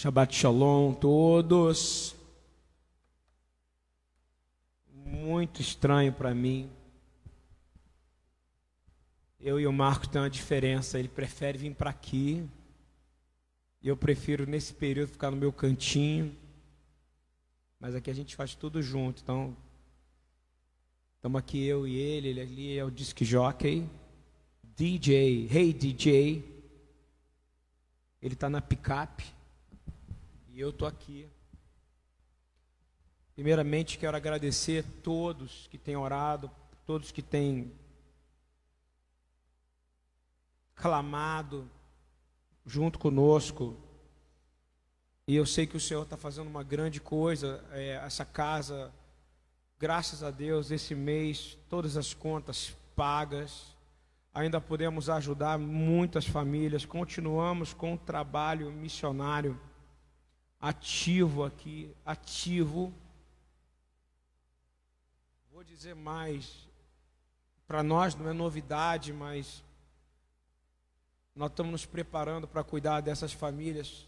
Shabbat Shalom todos. Muito estranho para mim. Eu e o Marcos tem uma diferença. Ele prefere vir para aqui. E eu prefiro, nesse período, ficar no meu cantinho. Mas aqui a gente faz tudo junto. Então, estamos aqui eu e ele. Ele ali é o disc jockey. DJ. Hey, DJ. Ele está na picape. E eu estou aqui. Primeiramente, quero agradecer a todos que têm orado, todos que têm clamado junto conosco. E eu sei que o Senhor está fazendo uma grande coisa. É, essa casa, graças a Deus, esse mês, todas as contas pagas. Ainda podemos ajudar muitas famílias. Continuamos com o trabalho missionário ativo aqui, ativo. Vou dizer mais, para nós não é novidade, mas nós estamos nos preparando para cuidar dessas famílias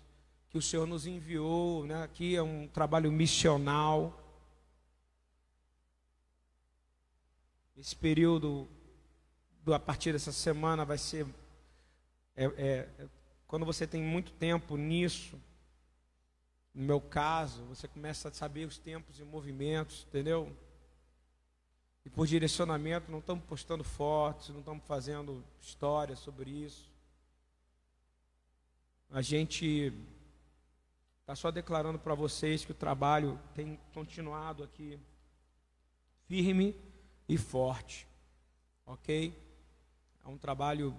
que o Senhor nos enviou, né? Aqui é um trabalho missional. Esse período, a partir dessa semana, vai ser. É, é, quando você tem muito tempo nisso, no meu caso, você começa a saber os tempos e movimentos, entendeu? E por direcionamento, não estamos postando fotos, não estamos fazendo histórias sobre isso. A gente está só declarando para vocês que o trabalho tem continuado aqui firme e forte, ok? É um trabalho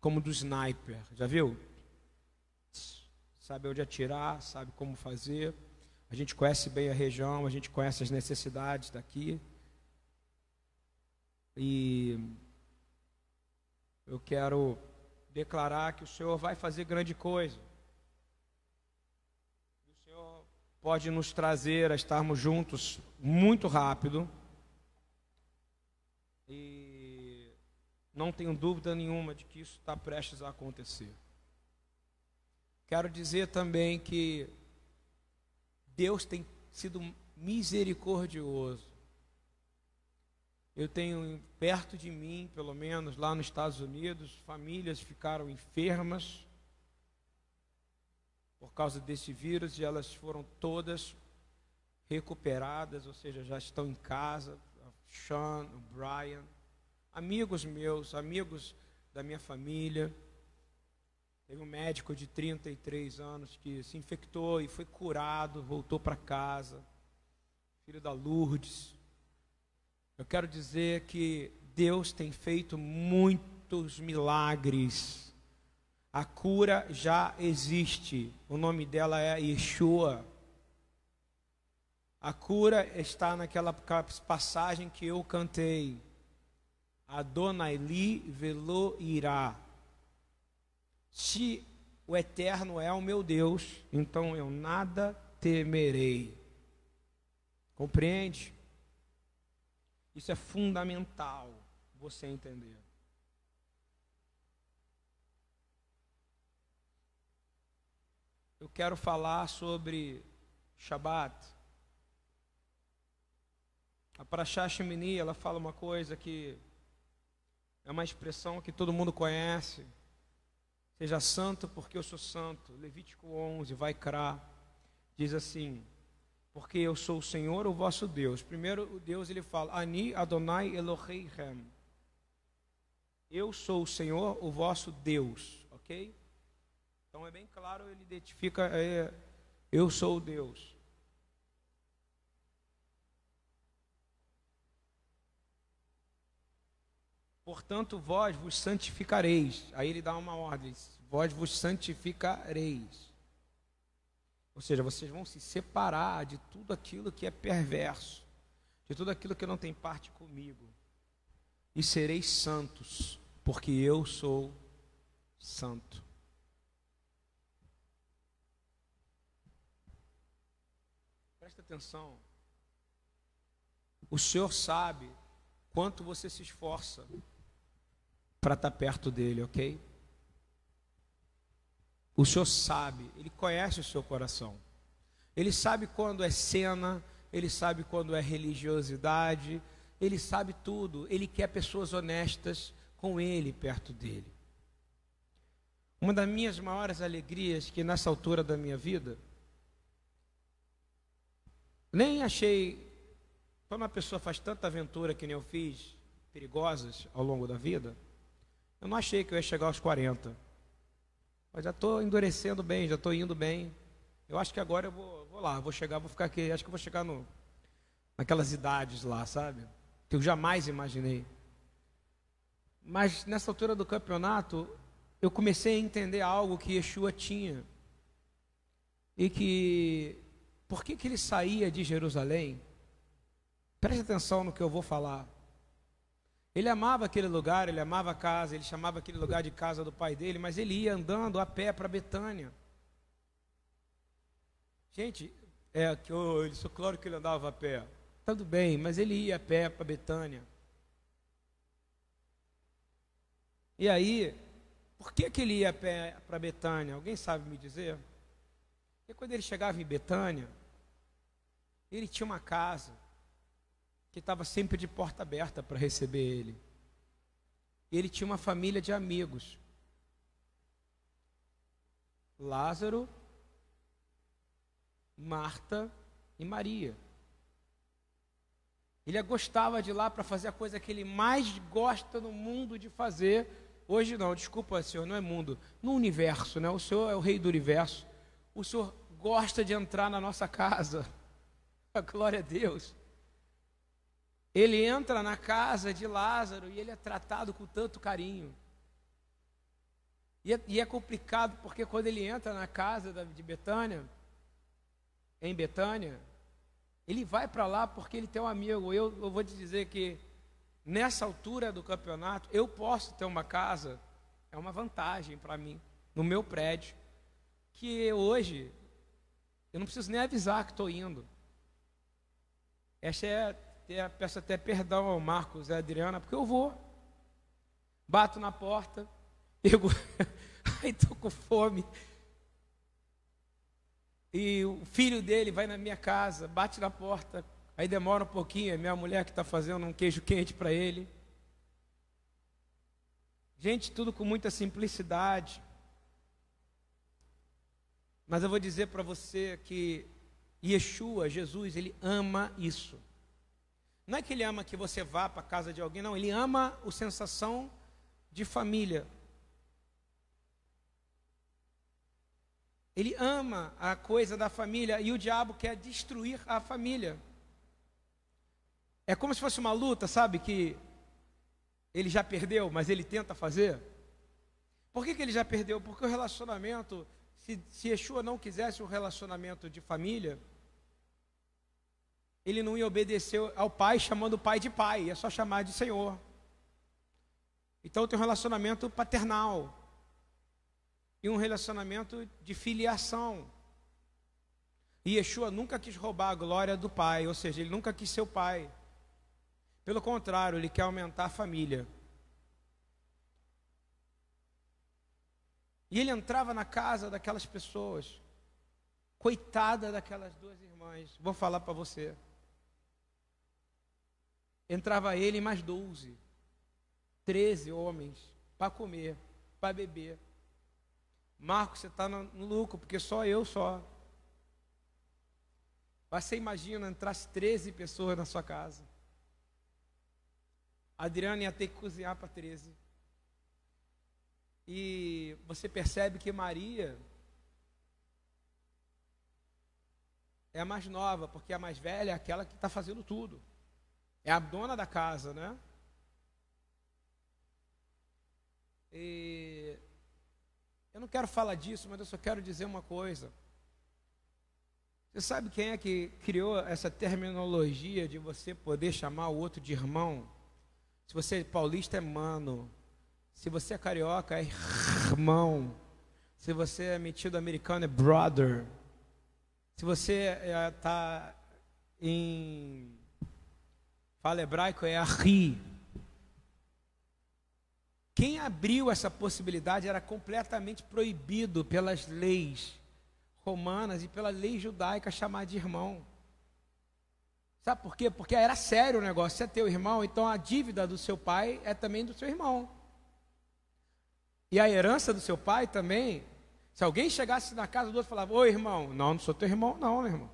como do sniper, já viu? Sabe onde atirar, sabe como fazer. A gente conhece bem a região, a gente conhece as necessidades daqui. E eu quero declarar que o Senhor vai fazer grande coisa. O Senhor pode nos trazer a estarmos juntos muito rápido. E não tenho dúvida nenhuma de que isso está prestes a acontecer. Quero dizer também que Deus tem sido misericordioso. Eu tenho perto de mim, pelo menos lá nos Estados Unidos, famílias ficaram enfermas por causa desse vírus e elas foram todas recuperadas, ou seja, já estão em casa. Sean, o Brian, amigos meus, amigos da minha família. Teve um médico de 33 anos que se infectou e foi curado, voltou para casa. Filho da Lourdes. Eu quero dizer que Deus tem feito muitos milagres. A cura já existe. O nome dela é Yeshua. A cura está naquela passagem que eu cantei. Adonai li velo irá. Se o eterno é o meu Deus, então eu nada temerei. Compreende? Isso é fundamental você entender. Eu quero falar sobre Shabat. A Parashá Shemini, ela fala uma coisa que é uma expressão que todo mundo conhece. Seja santo porque eu sou santo. Levítico 11, vai crá. Diz assim: Porque eu sou o Senhor, o vosso Deus. Primeiro, Deus ele fala: Ani Adonai Eloheihem. Eu sou o Senhor, o vosso Deus. Ok? Então é bem claro, ele identifica: é, Eu sou o Deus. Portanto, vós vos santificareis. Aí ele dá uma ordem: vós vos santificareis. Ou seja, vocês vão se separar de tudo aquilo que é perverso, de tudo aquilo que não tem parte comigo. E sereis santos, porque eu sou santo. Presta atenção. O Senhor sabe quanto você se esforça para estar tá perto dele, ok? O Senhor sabe, Ele conhece o seu coração. Ele sabe quando é cena, Ele sabe quando é religiosidade, Ele sabe tudo. Ele quer pessoas honestas com Ele perto dele. Uma das minhas maiores alegrias que nessa altura da minha vida, nem achei, quando uma pessoa faz tanta aventura que nem eu fiz, perigosas ao longo da vida, eu não achei que eu ia chegar aos 40. Mas já estou endurecendo bem, já estou indo bem. Eu acho que agora eu vou, vou lá, vou chegar, vou ficar aqui. Acho que eu vou chegar no, naquelas idades lá, sabe? Que eu jamais imaginei. Mas nessa altura do campeonato, eu comecei a entender algo que Yeshua tinha. E que, por que, que ele saía de Jerusalém? Preste atenção no que eu vou falar. Ele amava aquele lugar, ele amava a casa, ele chamava aquele lugar de casa do pai dele, mas ele ia andando a pé para Betânia. Gente, é que oh, ele, claro que ele andava a pé. Tudo bem, mas ele ia a pé para Betânia. E aí, por que, que ele ia para Betânia? Alguém sabe me dizer? Porque quando ele chegava em Betânia, ele tinha uma casa que estava sempre de porta aberta para receber ele. Ele tinha uma família de amigos. Lázaro, Marta e Maria. Ele gostava de lá para fazer a coisa que ele mais gosta no mundo de fazer, Hoje não, desculpa, Senhor, não é mundo, no universo, né? O Senhor é o rei do universo. O Senhor gosta de entrar na nossa casa. A glória a Deus. Ele entra na casa de Lázaro e ele é tratado com tanto carinho. E é, e é complicado porque quando ele entra na casa de Betânia, em Betânia, ele vai para lá porque ele tem um amigo. Eu, eu vou te dizer que nessa altura do campeonato, eu posso ter uma casa, é uma vantagem para mim, no meu prédio, que hoje eu não preciso nem avisar que estou indo. Essa é, é, peço até perdão ao Marcos e à Adriana, porque eu vou. Bato na porta, aí estou com fome. E o filho dele vai na minha casa, bate na porta, Aí demora um pouquinho, é minha mulher que está fazendo um queijo quente para ele. Gente, tudo com muita simplicidade. Mas eu vou dizer para você que Yeshua, Jesus, ele ama isso. Não é que ele ama que você vá para a casa de alguém, não, ele ama a sensação de família. Ele ama a coisa da família e o diabo quer destruir a família. É como se fosse uma luta, sabe? Que ele já perdeu, mas ele tenta fazer. Por que, que ele já perdeu? Porque o relacionamento, se, se Yeshua não quisesse um relacionamento de família, ele não ia obedecer ao pai chamando o pai de pai, é só chamar de Senhor. Então tem um relacionamento paternal e um relacionamento de filiação. E Yeshua nunca quis roubar a glória do pai, ou seja, ele nunca quis ser o pai. Pelo contrário, ele quer aumentar a família. E ele entrava na casa daquelas pessoas. Coitada daquelas duas irmãs. Vou falar para você. Entrava ele e mais doze. Treze homens para comer, para beber. Marcos, você está no lucro, porque só eu só. Mas você imagina entrasse 13 pessoas na sua casa. Adriana ia ter que cozinhar para 13. E você percebe que Maria é a mais nova, porque a mais velha é aquela que está fazendo tudo. É a dona da casa, né? E eu não quero falar disso, mas eu só quero dizer uma coisa. Você sabe quem é que criou essa terminologia de você poder chamar o outro de irmão? Se você é paulista, é mano. Se você é carioca, é irmão. Se você é metido americano, é brother. Se você está é, em. Fala hebraico, é arri. Quem abriu essa possibilidade era completamente proibido pelas leis romanas e pela lei judaica chamar de irmão. Sabe por quê? Porque era sério o negócio. Se é teu irmão, então a dívida do seu pai é também do seu irmão. E a herança do seu pai também. Se alguém chegasse na casa do outro e falava, ô irmão, não, não sou teu irmão, não, meu irmão.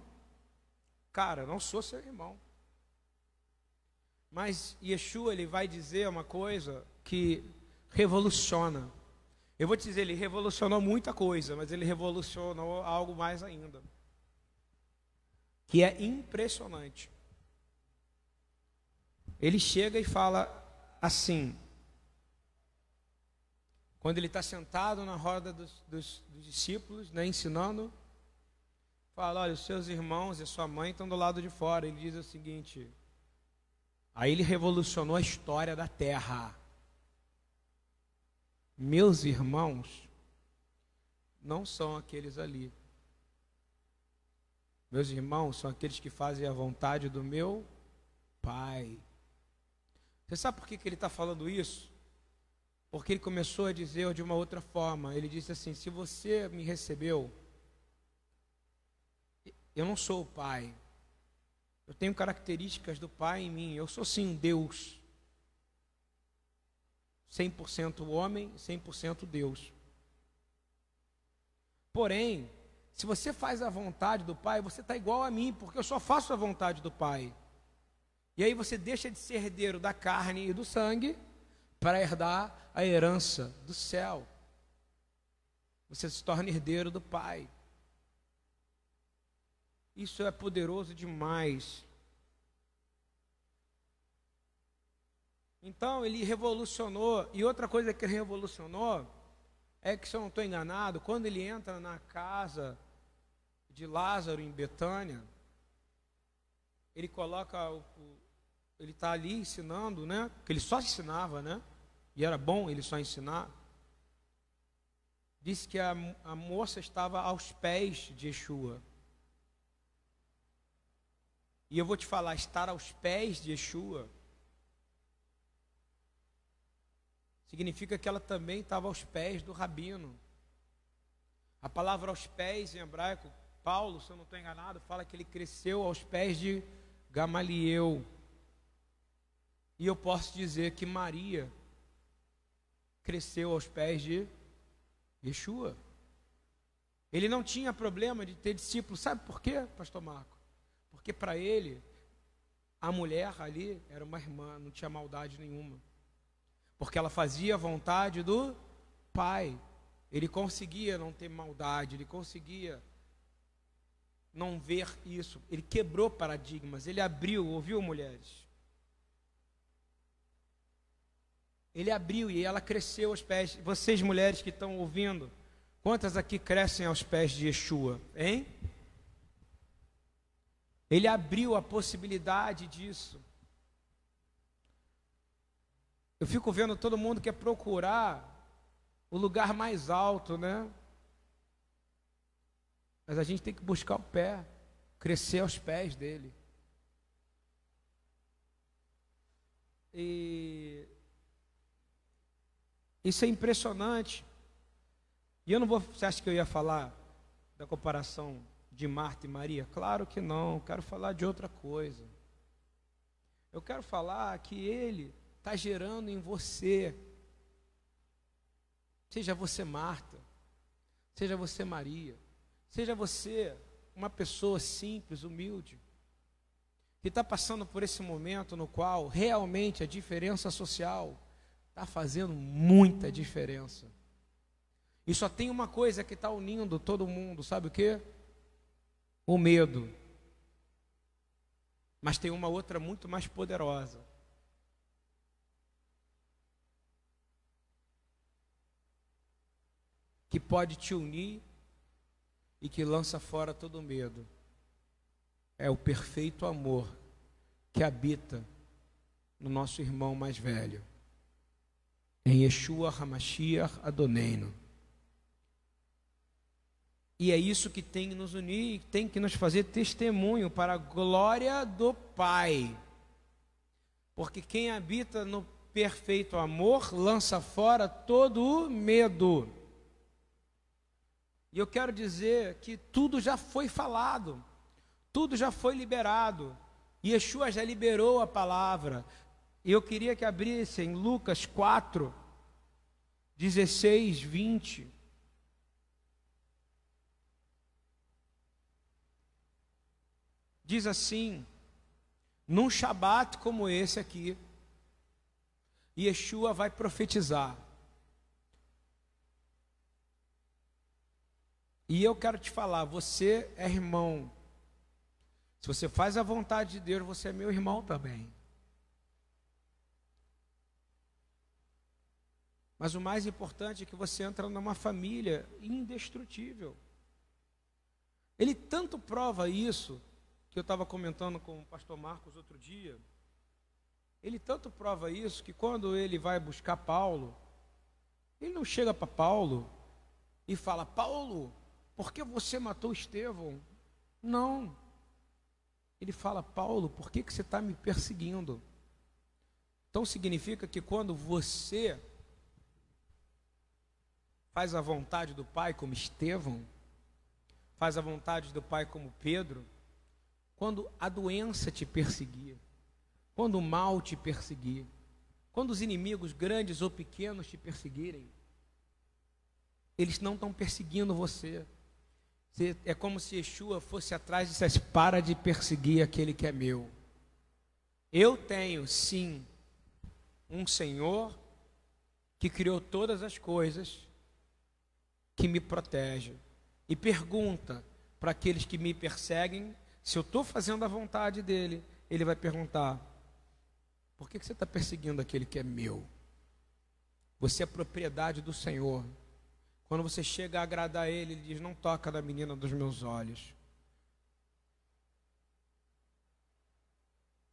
Cara, não sou seu irmão. Mas Yeshua, ele vai dizer uma coisa que revoluciona. Eu vou te dizer, ele revolucionou muita coisa, mas ele revolucionou algo mais ainda. Que é impressionante. Ele chega e fala assim, quando ele está sentado na roda dos, dos, dos discípulos, né, ensinando, fala: olha, os seus irmãos e sua mãe estão do lado de fora. Ele diz o seguinte: aí ele revolucionou a história da terra. Meus irmãos não são aqueles ali. Meus irmãos são aqueles que fazem a vontade do meu Pai. Você sabe por que, que ele está falando isso? Porque ele começou a dizer de uma outra forma. Ele disse assim: Se você me recebeu, eu não sou o Pai. Eu tenho características do Pai em mim. Eu sou sim Deus. 100% homem, 100% Deus. Porém, se você faz a vontade do Pai, você está igual a mim, porque eu só faço a vontade do Pai. E aí você deixa de ser herdeiro da carne e do sangue para herdar a herança do céu. Você se torna herdeiro do Pai. Isso é poderoso demais. Então ele revolucionou, e outra coisa que ele revolucionou é que, se eu não estou enganado, quando ele entra na casa de Lázaro em Betânia, ele coloca o, ele está ali ensinando, né? Porque ele só ensinava, né? E era bom ele só ensinar. Disse que a, a moça estava aos pés de Yeshua. E eu vou te falar, estar aos pés de Yeshua significa que ela também estava aos pés do rabino. A palavra aos pés em hebraico, Paulo, se eu não estou enganado, fala que ele cresceu aos pés de Gamaliel. E eu posso dizer que Maria cresceu aos pés de Yeshua. Ele não tinha problema de ter discípulos. Sabe por quê, pastor Marco? Porque para ele, a mulher ali era uma irmã, não tinha maldade nenhuma. Porque ela fazia a vontade do Pai. Ele conseguia não ter maldade, ele conseguia não ver isso. Ele quebrou paradigmas, ele abriu, ouviu, mulheres? Ele abriu e ela cresceu aos pés. Vocês, mulheres que estão ouvindo, quantas aqui crescem aos pés de Yeshua? Hein? Ele abriu a possibilidade disso. Eu fico vendo todo mundo quer procurar o lugar mais alto, né? Mas a gente tem que buscar o pé, crescer aos pés dele. E isso é impressionante. E eu não vou. Você acha que eu ia falar da comparação de Marta e Maria? Claro que não. Quero falar de outra coisa. Eu quero falar que Ele está gerando em você. Seja você Marta, seja você Maria, seja você uma pessoa simples, humilde, que está passando por esse momento no qual realmente a diferença social está fazendo muita diferença. E só tem uma coisa que está unindo todo mundo, sabe o que? O medo. Mas tem uma outra muito mais poderosa. Que pode te unir e que lança fora todo medo. É o perfeito amor que habita no nosso irmão mais velho em Yeshua HaMashiach Adoneino. E é isso que tem que nos unir, tem que nos fazer testemunho para a glória do Pai. Porque quem habita no perfeito amor lança fora todo o medo. E eu quero dizer que tudo já foi falado, tudo já foi liberado. Yeshua já liberou a palavra. E eu queria que abrisse em Lucas 4, 16, 20. Diz assim: num shabat como esse aqui, Yeshua vai profetizar. E eu quero te falar, você é irmão. Se você faz a vontade de Deus, você é meu irmão também. Mas o mais importante é que você entra numa família indestrutível. Ele tanto prova isso, que eu estava comentando com o pastor Marcos outro dia. Ele tanto prova isso que quando ele vai buscar Paulo, ele não chega para Paulo e fala: Paulo, por que você matou Estevão? Não. Ele fala: Paulo, por que, que você está me perseguindo? Então significa que quando você faz a vontade do Pai como Estevão, faz a vontade do Pai como Pedro, quando a doença te perseguir, quando o mal te perseguir, quando os inimigos grandes ou pequenos te perseguirem, eles não estão perseguindo você. É como se Yeshua fosse atrás e dissesse: Para de perseguir aquele que é meu. Eu tenho, sim, um Senhor que criou todas as coisas, que me protege. E pergunta para aqueles que me perseguem se eu estou fazendo a vontade dele. Ele vai perguntar: Por que, que você está perseguindo aquele que é meu? Você é propriedade do Senhor. Quando você chega a agradar ele, ele diz: Não toca na menina dos meus olhos.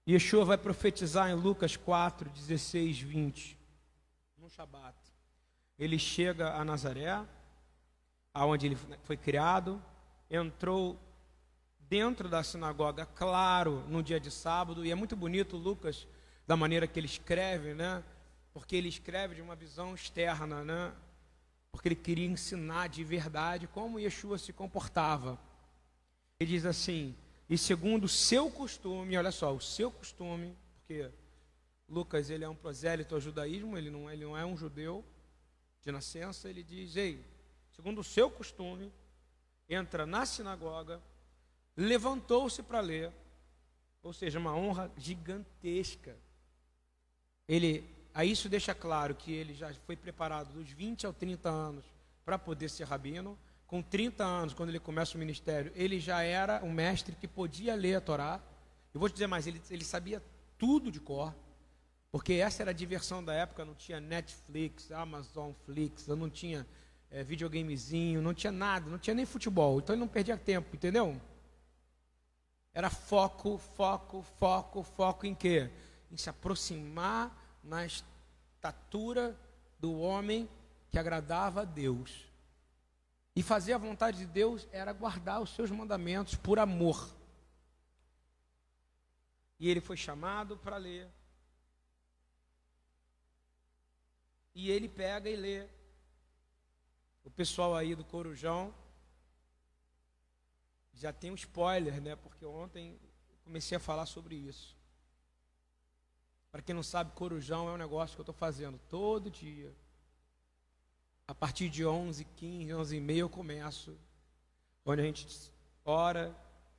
Yeshua vai profetizar em Lucas 4, 16, 20, no Shabat. Ele chega a Nazaré, aonde ele foi criado, entrou dentro da sinagoga, claro, no dia de sábado, e é muito bonito Lucas, da maneira que ele escreve, né? Porque ele escreve de uma visão externa, né? porque ele queria ensinar de verdade como Yeshua se comportava. Ele diz assim: e segundo o seu costume, olha só, o seu costume, porque Lucas ele é um prosélito ao judaísmo, ele não, ele não é um judeu de nascença, ele diz: ei, segundo o seu costume, entra na sinagoga, levantou-se para ler, ou seja, uma honra gigantesca. Ele Aí isso deixa claro que ele já foi preparado dos 20 aos 30 anos para poder ser rabino. Com 30 anos, quando ele começa o ministério, ele já era um mestre que podia ler a Torá. Eu vou te dizer mais, ele, ele sabia tudo de cor, porque essa era a diversão da época, não tinha Netflix, Amazon Flix, não tinha é, videogamezinho, não tinha nada, não tinha nem futebol, então ele não perdia tempo, entendeu? Era foco, foco, foco, foco em quê? Em se aproximar na estatura do homem que agradava a Deus. E fazer a vontade de Deus era guardar os seus mandamentos por amor. E ele foi chamado para ler. E ele pega e lê. O pessoal aí do Corujão já tem um spoiler, né? Porque ontem comecei a falar sobre isso. Para quem não sabe, corujão é um negócio que eu estou fazendo todo dia. A partir de 11, 15, 11 e meia eu começo. Onde a gente ora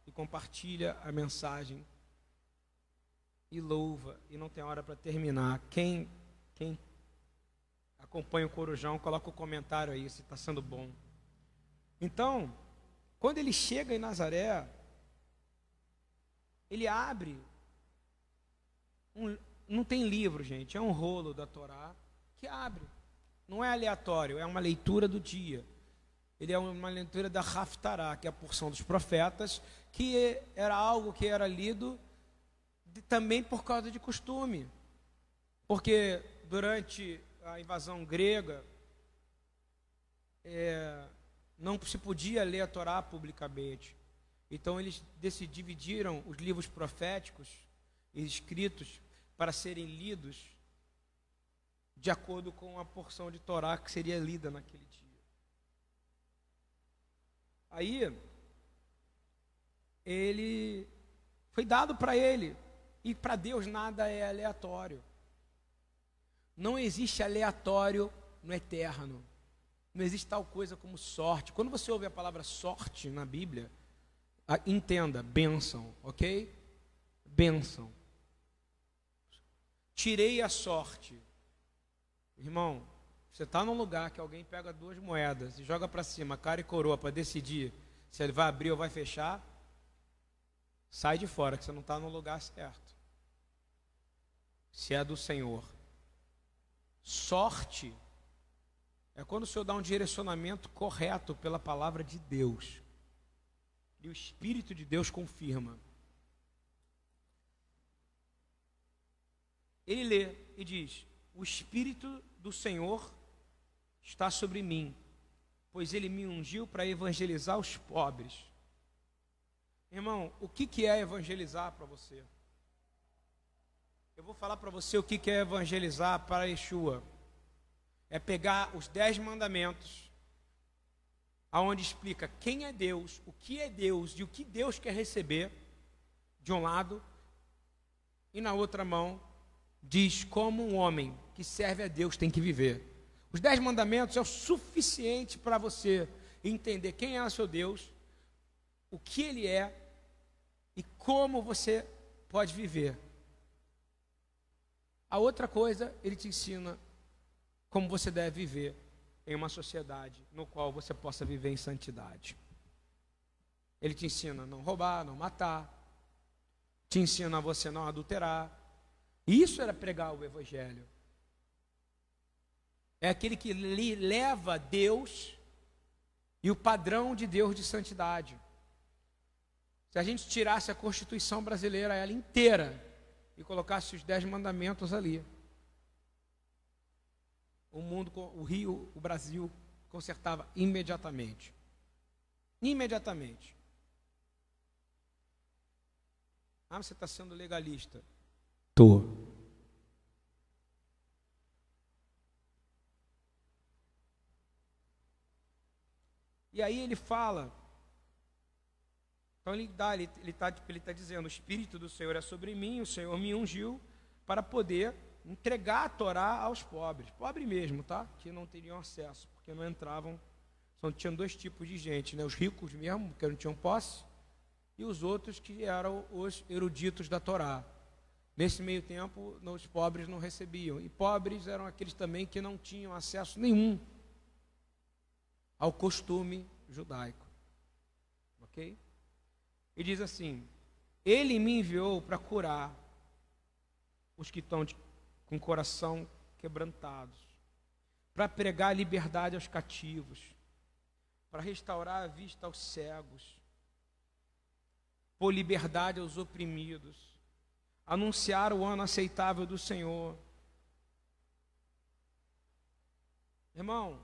e compartilha a mensagem. E louva. E não tem hora para terminar. Quem, quem acompanha o corujão, coloca o um comentário aí se está sendo bom. Então, quando ele chega em Nazaré, ele abre um, não tem livro, gente, é um rolo da Torá que abre. Não é aleatório, é uma leitura do dia. Ele é uma leitura da Haftará, que é a porção dos profetas, que era algo que era lido de, também por causa de costume. Porque durante a invasão grega, é, não se podia ler a Torá publicamente. Então eles dividiram os livros proféticos escritos para serem lidos de acordo com a porção de Torá que seria lida naquele dia. Aí, ele foi dado para ele, e para Deus nada é aleatório. Não existe aleatório no eterno. Não existe tal coisa como sorte. Quando você ouve a palavra sorte na Bíblia, entenda, bênção, ok? Bênção. Tirei a sorte. Irmão, você está num lugar que alguém pega duas moedas e joga para cima, cara e coroa, para decidir se ele vai abrir ou vai fechar. Sai de fora, que você não está no lugar certo. Se é do Senhor. Sorte é quando o Senhor dá um direcionamento correto pela palavra de Deus. E o Espírito de Deus confirma. Ele lê e diz: O Espírito do Senhor está sobre mim, pois ele me ungiu para evangelizar os pobres. Irmão, o que, que é evangelizar para você? Eu vou falar para você o que, que é evangelizar para Yeshua. É pegar os dez mandamentos, aonde explica quem é Deus, o que é Deus e o que Deus quer receber, de um lado, e na outra mão diz como um homem que serve a Deus tem que viver. Os dez mandamentos é o suficiente para você entender quem é o seu Deus, o que ele é e como você pode viver. A outra coisa, ele te ensina como você deve viver em uma sociedade no qual você possa viver em santidade. Ele te ensina a não roubar, não matar, te ensina a você não adulterar, isso era pregar o Evangelho. É aquele que leva Deus e o padrão de Deus de santidade. Se a gente tirasse a Constituição brasileira, ela inteira, e colocasse os dez mandamentos ali, o mundo, o Rio, o Brasil, consertava imediatamente. Imediatamente. Ah, você está sendo legalista. Tô. E aí ele fala. Então ele dá, ele está ele tá dizendo: o Espírito do Senhor é sobre mim, o Senhor me ungiu para poder entregar a Torá aos pobres, pobre mesmo, tá? Que não teriam acesso, porque não entravam. Só tinham dois tipos de gente, né? Os ricos mesmo, que não tinham posse, e os outros que eram os eruditos da Torá. Nesse meio tempo, os pobres não recebiam. E pobres eram aqueles também que não tinham acesso nenhum ao costume judaico. Ok? E diz assim: Ele me enviou para curar os que estão de, com coração quebrantados, para pregar liberdade aos cativos, para restaurar a vista aos cegos, por liberdade aos oprimidos anunciar o ano aceitável do Senhor. Irmão,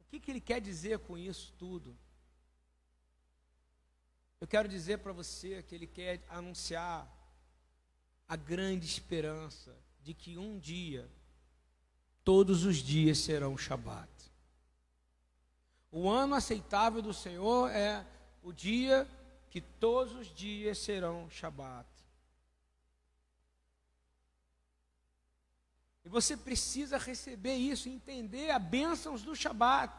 o que, que ele quer dizer com isso tudo? Eu quero dizer para você que ele quer anunciar a grande esperança de que um dia, todos os dias serão Shabat. O ano aceitável do Senhor é o dia que todos os dias serão Shabat. E você precisa receber isso, entender as bênçãos do Shabat.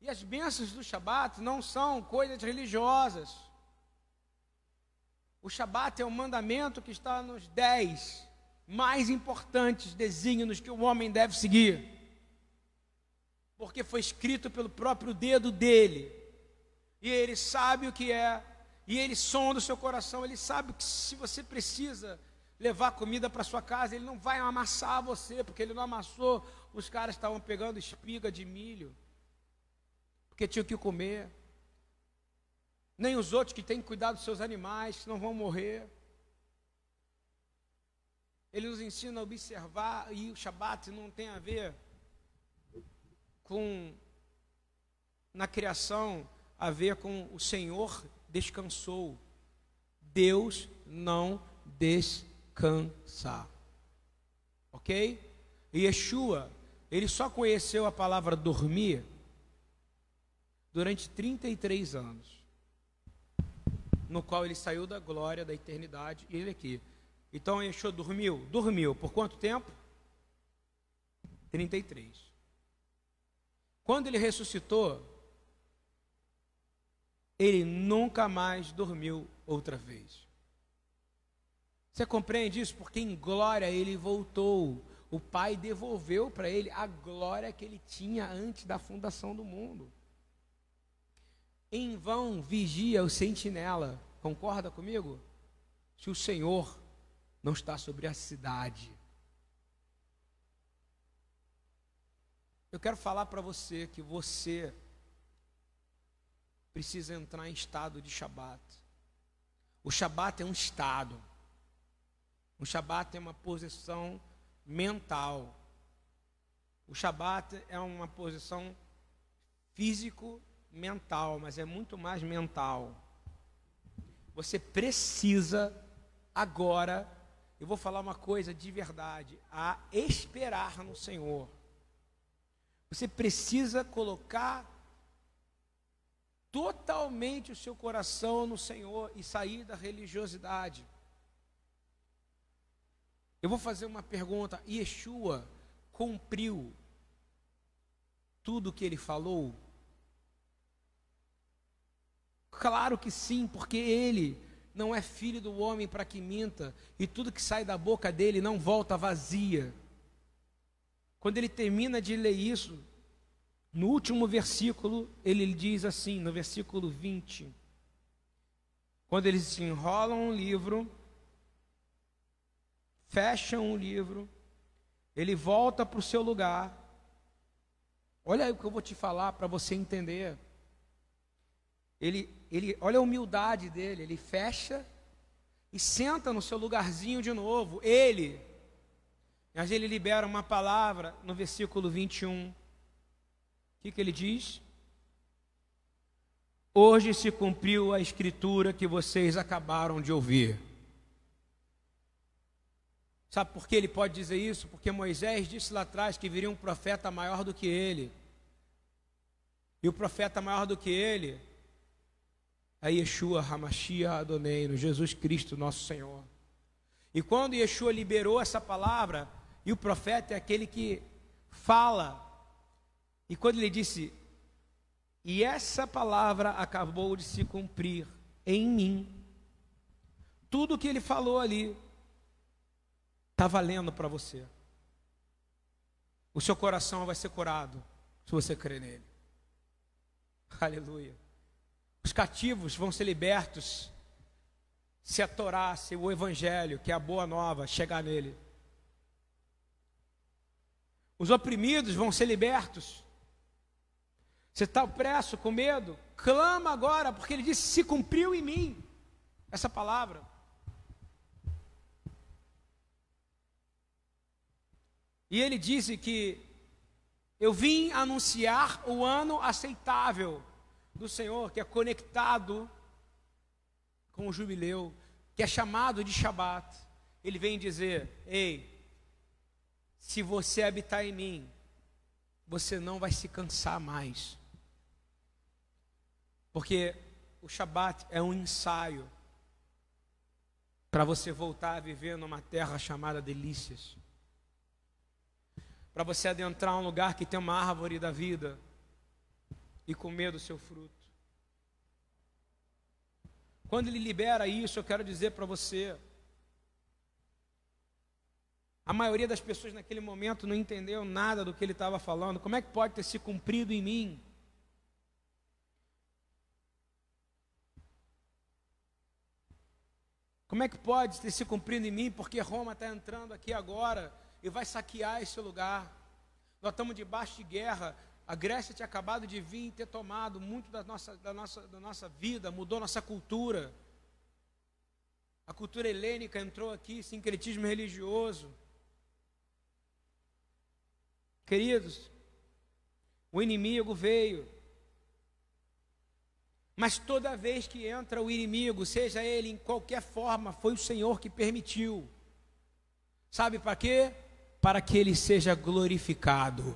E as bênçãos do Shabat não são coisas religiosas. O Shabat é um mandamento que está nos dez mais importantes desígnios que o homem deve seguir. Porque foi escrito pelo próprio dedo dele e ele sabe o que é, e ele sonda o seu coração, ele sabe que se você precisa levar comida para sua casa, ele não vai amassar você, porque ele não amassou, os caras estavam pegando espiga de milho, porque tinham que comer. Nem os outros que têm que cuidar dos seus animais, que não vão morrer. Ele nos ensina a observar, e o Shabat não tem a ver com na criação a ver com o Senhor descansou. Deus não descansa. Ok? E Yeshua, ele só conheceu a palavra dormir durante 33 anos, no qual ele saiu da glória, da eternidade, e ele aqui. Então Yeshua dormiu? Dormiu. Por quanto tempo? 33. Quando ele ressuscitou, ele nunca mais dormiu outra vez. Você compreende isso? Porque em glória ele voltou. O Pai devolveu para ele a glória que ele tinha antes da fundação do mundo. Em vão vigia o sentinela, concorda comigo? Se o Senhor não está sobre a cidade. Eu quero falar para você que você precisa entrar em estado de Shabat. O Shabat é um estado. O Shabat é uma posição mental. O Shabat é uma posição físico mental, mas é muito mais mental. Você precisa agora, eu vou falar uma coisa de verdade, a esperar no Senhor. Você precisa colocar totalmente o seu coração no Senhor e sair da religiosidade. Eu vou fazer uma pergunta: Yeshua cumpriu tudo o que ele falou? Claro que sim, porque ele não é filho do homem para que minta, e tudo que sai da boca dele não volta vazia. Quando ele termina de ler isso, no último versículo, ele diz assim, no versículo 20: quando eles se enrolam um livro, fecham o livro, ele volta para o seu lugar. Olha aí o que eu vou te falar para você entender. Ele, ele, olha a humildade dele, ele fecha e senta no seu lugarzinho de novo. Ele, mas ele libera uma palavra no versículo 21. O que, que ele diz? Hoje se cumpriu a escritura que vocês acabaram de ouvir. Sabe por que ele pode dizer isso? Porque Moisés disse lá atrás que viria um profeta maior do que ele. E o profeta maior do que ele é Yeshua Hamashia Adoneino, Jesus Cristo, nosso Senhor. E quando Yeshua liberou essa palavra, e o profeta é aquele que fala, e quando ele disse, e essa palavra acabou de se cumprir em mim, tudo que ele falou ali está valendo para você. O seu coração vai ser curado se você crer nele. Aleluia. Os cativos vão ser libertos se a Torá, se o Evangelho, que é a boa nova, chegar nele. Os oprimidos vão ser libertos. Você está opresso, com medo? Clama agora, porque ele disse: se cumpriu em mim essa palavra. E ele disse que eu vim anunciar o ano aceitável do Senhor, que é conectado com o jubileu, que é chamado de Shabat. Ele vem dizer: Ei, se você habitar em mim, você não vai se cansar mais. Porque o Shabat é um ensaio para você voltar a viver numa terra chamada delícias. Para você adentrar um lugar que tem uma árvore da vida e comer do seu fruto. Quando ele libera isso, eu quero dizer para você, a maioria das pessoas naquele momento não entendeu nada do que ele estava falando. Como é que pode ter se cumprido em mim? Como é que pode ter se cumprido em mim? Porque Roma está entrando aqui agora e vai saquear esse lugar. Nós estamos debaixo de guerra. A Grécia tinha acabado de vir e ter tomado muito da nossa, da, nossa, da nossa vida, mudou nossa cultura. A cultura helênica entrou aqui, sincretismo religioso. Queridos, o inimigo veio. Mas toda vez que entra o inimigo, seja ele em qualquer forma, foi o Senhor que permitiu. Sabe para quê? para que ele seja glorificado.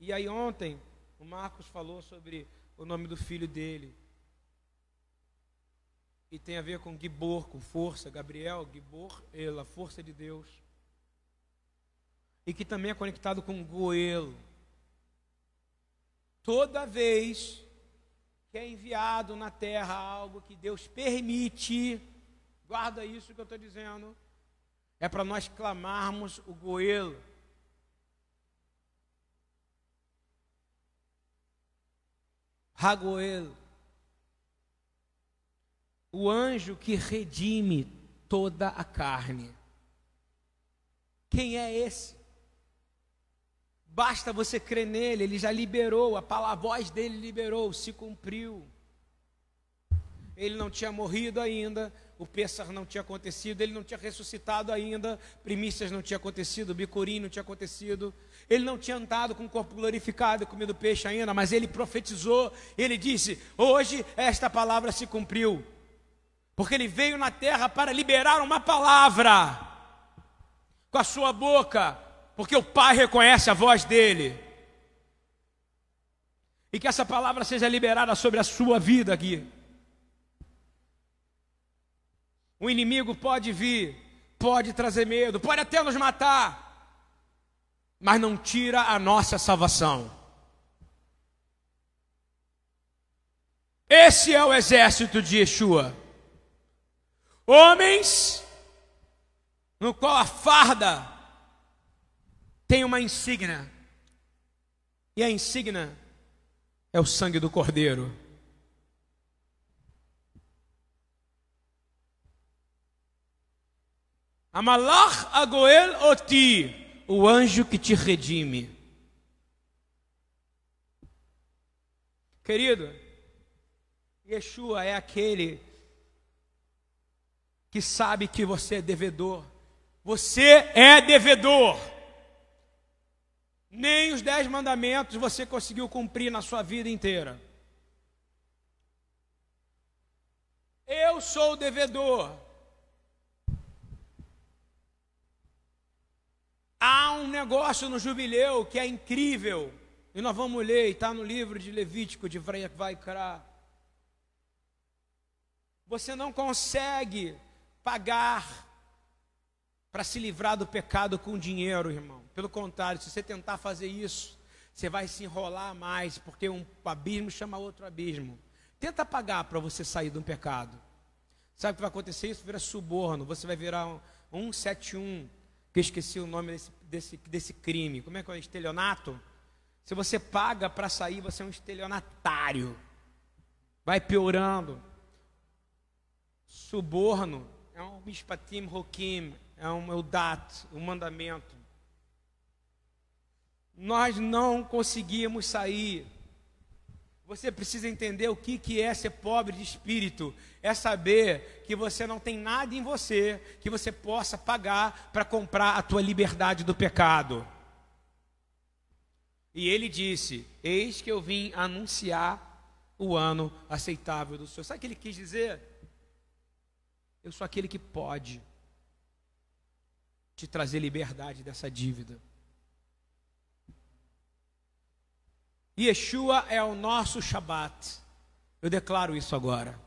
E aí ontem o Marcos falou sobre o nome do filho dele. E tem a ver com Gibor, com força, Gabriel, Gibor, ela, força de Deus. E que também é conectado com Goelo. Toda vez que é enviado na terra algo que Deus permite, guarda isso que eu estou dizendo, é para nós clamarmos o Goelo. Ragoel, o anjo que redime toda a carne. Quem é esse? Basta você crer nele, ele já liberou, a, palavra, voz dele liberou, se cumpriu. Ele não tinha morrido ainda, o Pêssar não tinha acontecido, ele não tinha ressuscitado ainda, primícias não tinha acontecido, bicurim não tinha acontecido, ele não tinha andado com o corpo glorificado comido peixe ainda, mas ele profetizou, ele disse: Hoje esta palavra se cumpriu, porque ele veio na terra para liberar uma palavra com a sua boca, porque o Pai reconhece a voz dele. E que essa palavra seja liberada sobre a sua vida aqui. O inimigo pode vir, pode trazer medo, pode até nos matar mas não tira a nossa salvação. Esse é o exército de Yeshua. Homens no qual a farda tem uma insígnia. E a insígnia é o sangue do cordeiro. Amalach agoel oti o anjo que te redime. Querido, Yeshua é aquele que sabe que você é devedor. Você é devedor. Nem os dez mandamentos você conseguiu cumprir na sua vida inteira. Eu sou devedor. Há um negócio no jubileu que é incrível. E nós vamos ler, está no livro de Levítico, de Vaikra. Você não consegue pagar para se livrar do pecado com dinheiro, irmão. Pelo contrário, se você tentar fazer isso, você vai se enrolar mais, porque um abismo chama outro abismo. Tenta pagar para você sair de um pecado. Sabe o que vai acontecer? Isso vira suborno. Você vai virar um 171 que eu esqueci o nome desse, desse, desse crime. Como é que é? Estelionato? Se você paga para sair, você é um estelionatário. Vai piorando. Suborno é um mishpatim rokim, é um eudat, um mandamento. Nós não conseguimos sair você precisa entender o que, que é ser pobre de espírito. É saber que você não tem nada em você que você possa pagar para comprar a tua liberdade do pecado. E ele disse: Eis que eu vim anunciar o ano aceitável do Senhor. Sabe o que ele quis dizer? Eu sou aquele que pode te trazer liberdade dessa dívida. Yeshua é o nosso Shabat. Eu declaro isso agora.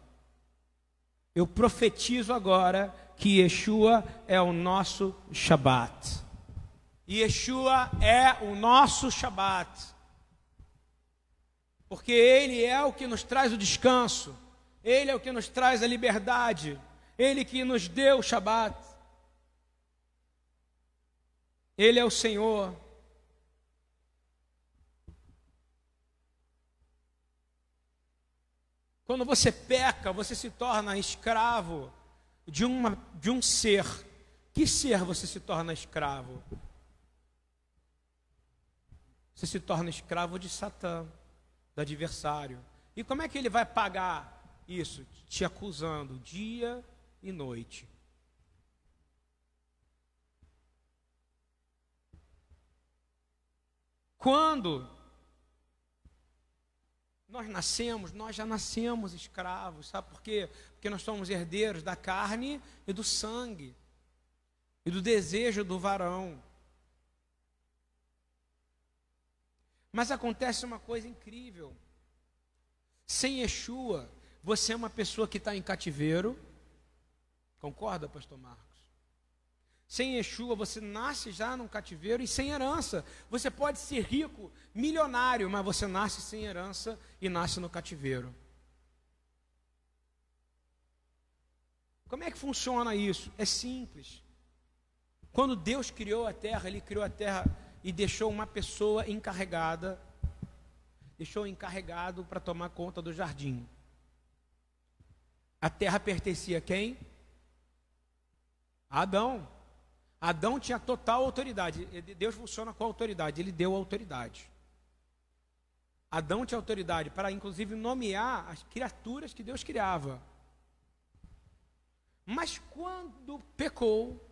Eu profetizo agora que Yeshua é o nosso Shabat. Yeshua é o nosso Shabat. Porque Ele é o que nos traz o descanso, Ele é o que nos traz a liberdade, Ele que nos deu o Shabat. Ele é o Senhor. Quando você peca, você se torna escravo de, uma, de um ser. Que ser você se torna escravo? Você se torna escravo de Satã, do adversário. E como é que ele vai pagar isso? Te acusando dia e noite. Quando nós nascemos, nós já nascemos escravos, sabe por quê? Porque nós somos herdeiros da carne e do sangue. e do desejo do varão. Mas acontece uma coisa incrível. Sem Yeshua, você é uma pessoa que está em cativeiro. Concorda, pastor Marcos? Sem Yeshua, você nasce já num cativeiro e sem herança. Você pode ser rico, milionário, mas você nasce sem herança e nasce no cativeiro. Como é que funciona isso? É simples. Quando Deus criou a terra, Ele criou a terra e deixou uma pessoa encarregada, deixou encarregado para tomar conta do jardim. A terra pertencia a quem? Adão. Adão tinha total autoridade. Deus funciona com autoridade, ele deu autoridade. Adão tinha autoridade para, inclusive, nomear as criaturas que Deus criava. Mas quando pecou,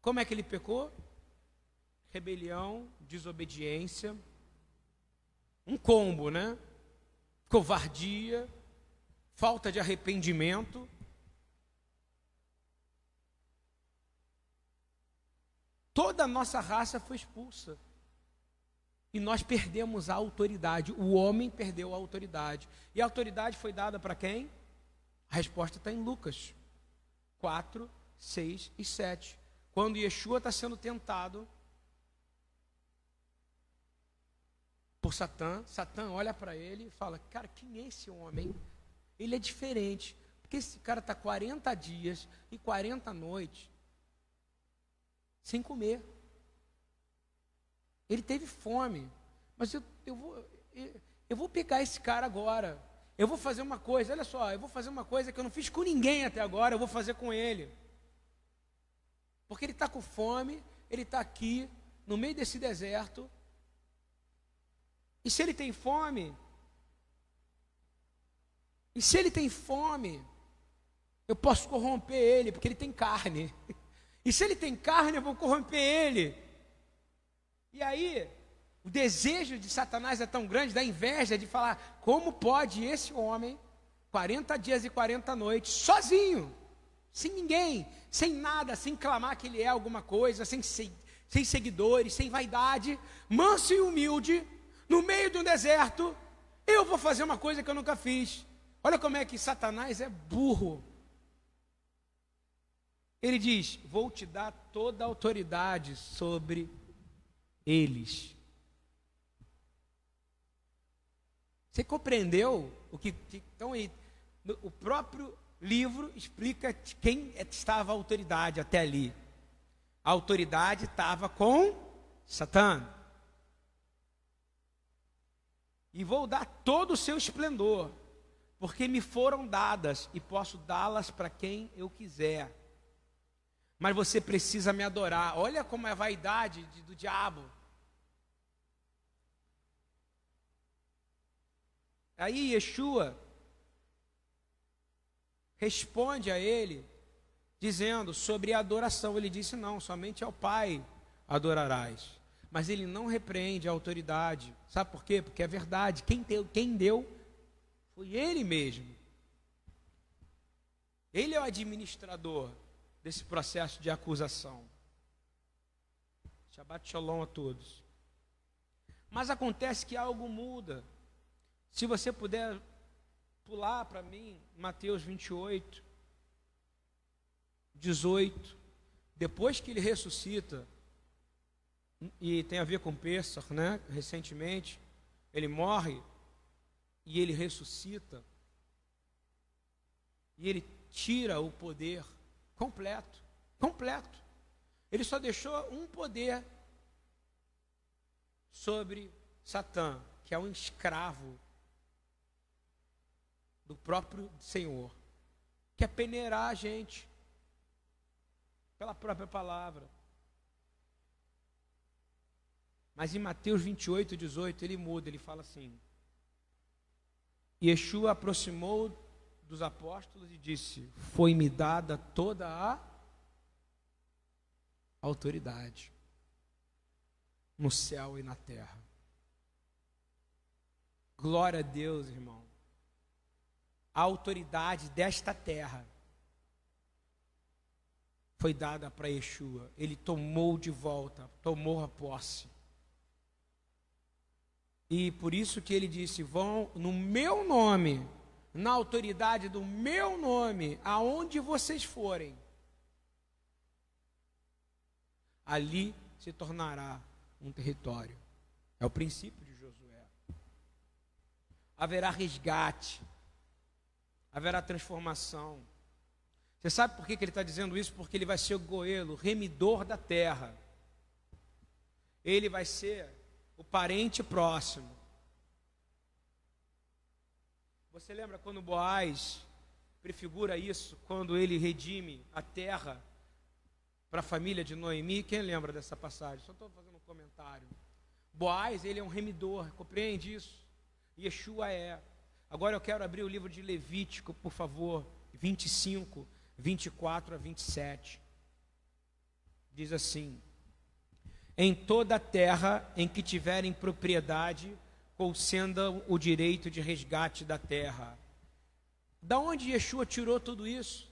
como é que ele pecou? Rebelião, desobediência, um combo, né? Covardia, falta de arrependimento. Toda a nossa raça foi expulsa. E nós perdemos a autoridade. O homem perdeu a autoridade. E a autoridade foi dada para quem? A resposta está em Lucas 4, 6 e 7. Quando Yeshua está sendo tentado por Satã, Satã olha para ele e fala: Cara, quem é esse homem? Ele é diferente. Porque esse cara está 40 dias e 40 noites sem comer. Ele teve fome. Mas eu, eu, vou, eu, vou pegar esse cara agora. Eu vou fazer uma coisa, olha só, eu vou fazer uma coisa que eu não fiz com ninguém até agora, eu vou fazer com ele. Porque ele está com fome, ele está aqui, no meio desse deserto, e se ele tem fome, e se ele tem fome, eu posso corromper ele, porque ele tem carne. E se ele tem carne, eu vou corromper ele. E aí, o desejo de Satanás é tão grande, da inveja, de falar: como pode esse homem, 40 dias e 40 noites, sozinho, sem ninguém, sem nada, sem clamar que ele é alguma coisa, sem, sem seguidores, sem vaidade, manso e humilde, no meio de um deserto, eu vou fazer uma coisa que eu nunca fiz. Olha como é que Satanás é burro. Ele diz: Vou te dar toda a autoridade sobre eles. Você compreendeu o que. Então, o próprio livro explica quem estava a autoridade até ali. A autoridade estava com Satã e vou dar todo o seu esplendor, porque me foram dadas e posso dá-las para quem eu quiser. Mas você precisa me adorar. Olha como é a vaidade do diabo. Aí Yeshua responde a ele, dizendo sobre a adoração. Ele disse: Não, somente ao Pai adorarás mas ele não repreende a autoridade. Sabe por quê? Porque é verdade. Quem deu, quem deu foi ele mesmo. Ele é o administrador desse processo de acusação. Shabbat shalom a todos. Mas acontece que algo muda. Se você puder pular para mim, Mateus 28, 18. Depois que ele ressuscita, e tem a ver com Pesach, né? Recentemente, ele morre e ele ressuscita. E ele tira o poder completo, completo. Ele só deixou um poder sobre Satã, que é um escravo do próprio Senhor, que é peneirar a gente pela própria palavra. Mas em Mateus 28, 18, ele muda, ele fala assim: Yeshua aproximou dos apóstolos e disse: Foi-me dada toda a autoridade no céu e na terra. Glória a Deus, irmão. A autoridade desta terra foi dada para Yeshua. Ele tomou de volta, tomou a posse. E por isso que ele disse: vão no meu nome, na autoridade do meu nome, aonde vocês forem, ali se tornará um território. É o princípio de Josué. Haverá resgate, haverá transformação. Você sabe por que, que ele está dizendo isso? Porque ele vai ser o goelo, remidor da terra. Ele vai ser o parente próximo. Você lembra quando Boaz prefigura isso, quando ele redime a terra para a família de Noemi? Quem lembra dessa passagem? Só estou fazendo um comentário. Boaz, ele é um remidor, compreende isso? Yeshua é. Agora eu quero abrir o livro de Levítico, por favor, 25, 24 a 27. Diz assim: Em toda a terra em que tiverem propriedade, concedam o direito de resgate da terra. Da onde Yeshua tirou tudo isso?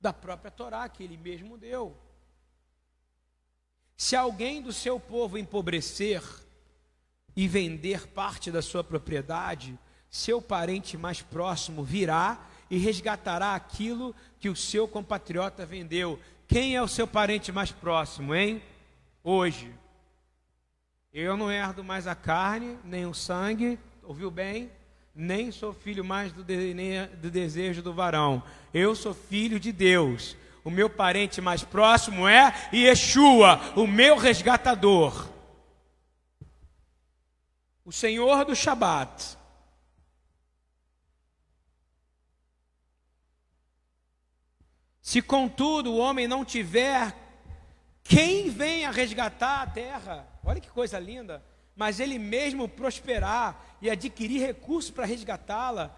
Da própria Torá que ele mesmo deu. Se alguém do seu povo empobrecer e vender parte da sua propriedade, seu parente mais próximo virá e resgatará aquilo que o seu compatriota vendeu. Quem é o seu parente mais próximo, hein? Hoje. Eu não herdo mais a carne, nem o sangue, ouviu bem? Nem sou filho mais do, de, do desejo do varão. Eu sou filho de Deus. O meu parente mais próximo é Yeshua, o meu resgatador. O Senhor do Shabat. Se contudo o homem não tiver quem venha resgatar a terra, olha que coisa linda, mas ele mesmo prosperar e adquirir recursos para resgatá-la,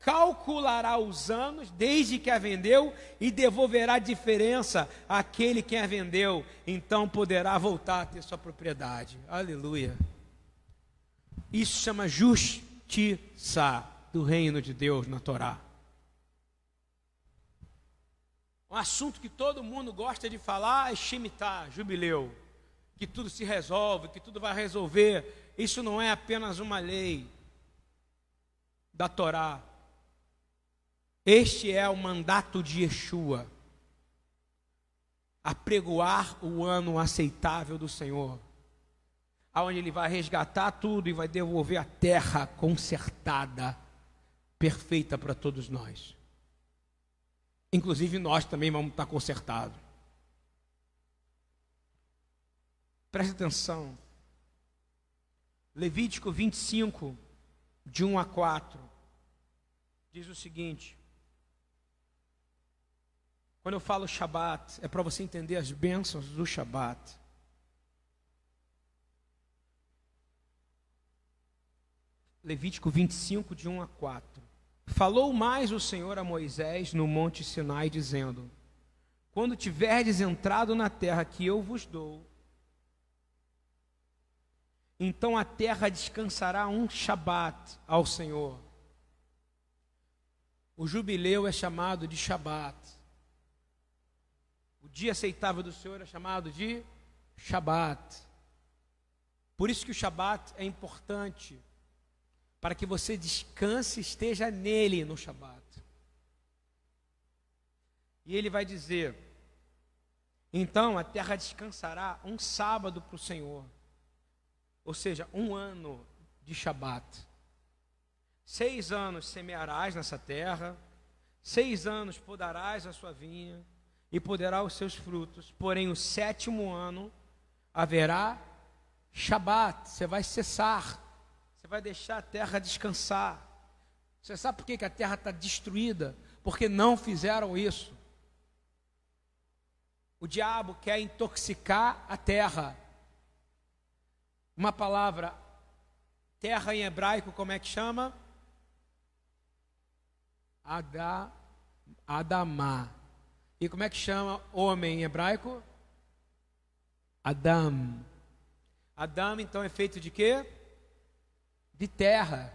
calculará os anos desde que a vendeu e devolverá a diferença àquele que a vendeu, então poderá voltar a ter sua propriedade. Aleluia. Isso chama justiça do reino de Deus na Torá. Um assunto que todo mundo gosta de falar é Shemitah, jubileu. Que tudo se resolve, que tudo vai resolver. Isso não é apenas uma lei da Torá. Este é o mandato de Yeshua. Apregoar o ano aceitável do Senhor. Aonde ele vai resgatar tudo e vai devolver a terra consertada, perfeita para todos nós. Inclusive nós também vamos estar consertados. Preste atenção. Levítico 25, de 1 a 4, diz o seguinte: quando eu falo Shabat, é para você entender as bênçãos do Shabat. Levítico 25, de 1 a 4. Falou mais o Senhor a Moisés no monte Sinai, dizendo: Quando tiverdes entrado na terra que eu vos dou, então a terra descansará um Shabat ao Senhor. O jubileu é chamado de Shabat. O dia aceitável do Senhor é chamado de Shabat. Por isso que o Shabat é importante para que você descanse e esteja nele no Shabat. E ele vai dizer: então a terra descansará um sábado para o Senhor, ou seja, um ano de Shabat. Seis anos semearás nessa terra, seis anos podarás a sua vinha e poderá os seus frutos, porém o sétimo ano haverá Shabat, você vai cessar vai deixar a terra descansar. Você sabe por que a terra está destruída? Porque não fizeram isso. O diabo quer intoxicar a terra. Uma palavra, terra em hebraico, como é que chama? Adá, Adamá. E como é que chama homem em hebraico? Adam. Adam, então, é feito de quê? de terra.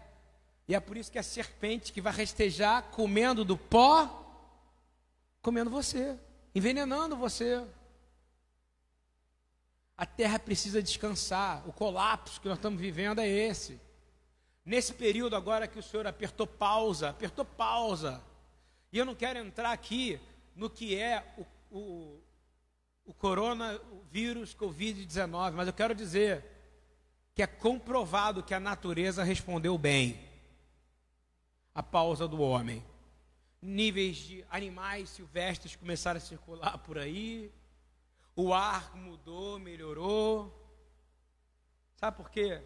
E é por isso que a serpente que vai restejar comendo do pó, comendo você. envenenando você. A terra precisa descansar. O colapso que nós estamos vivendo é esse. Nesse período agora que o Senhor apertou pausa, apertou pausa. E eu não quero entrar aqui no que é o, o, o coronavírus Covid-19, mas eu quero dizer que é comprovado que a natureza respondeu bem à pausa do homem. Níveis de animais silvestres começaram a circular por aí, o ar mudou, melhorou. Sabe por quê?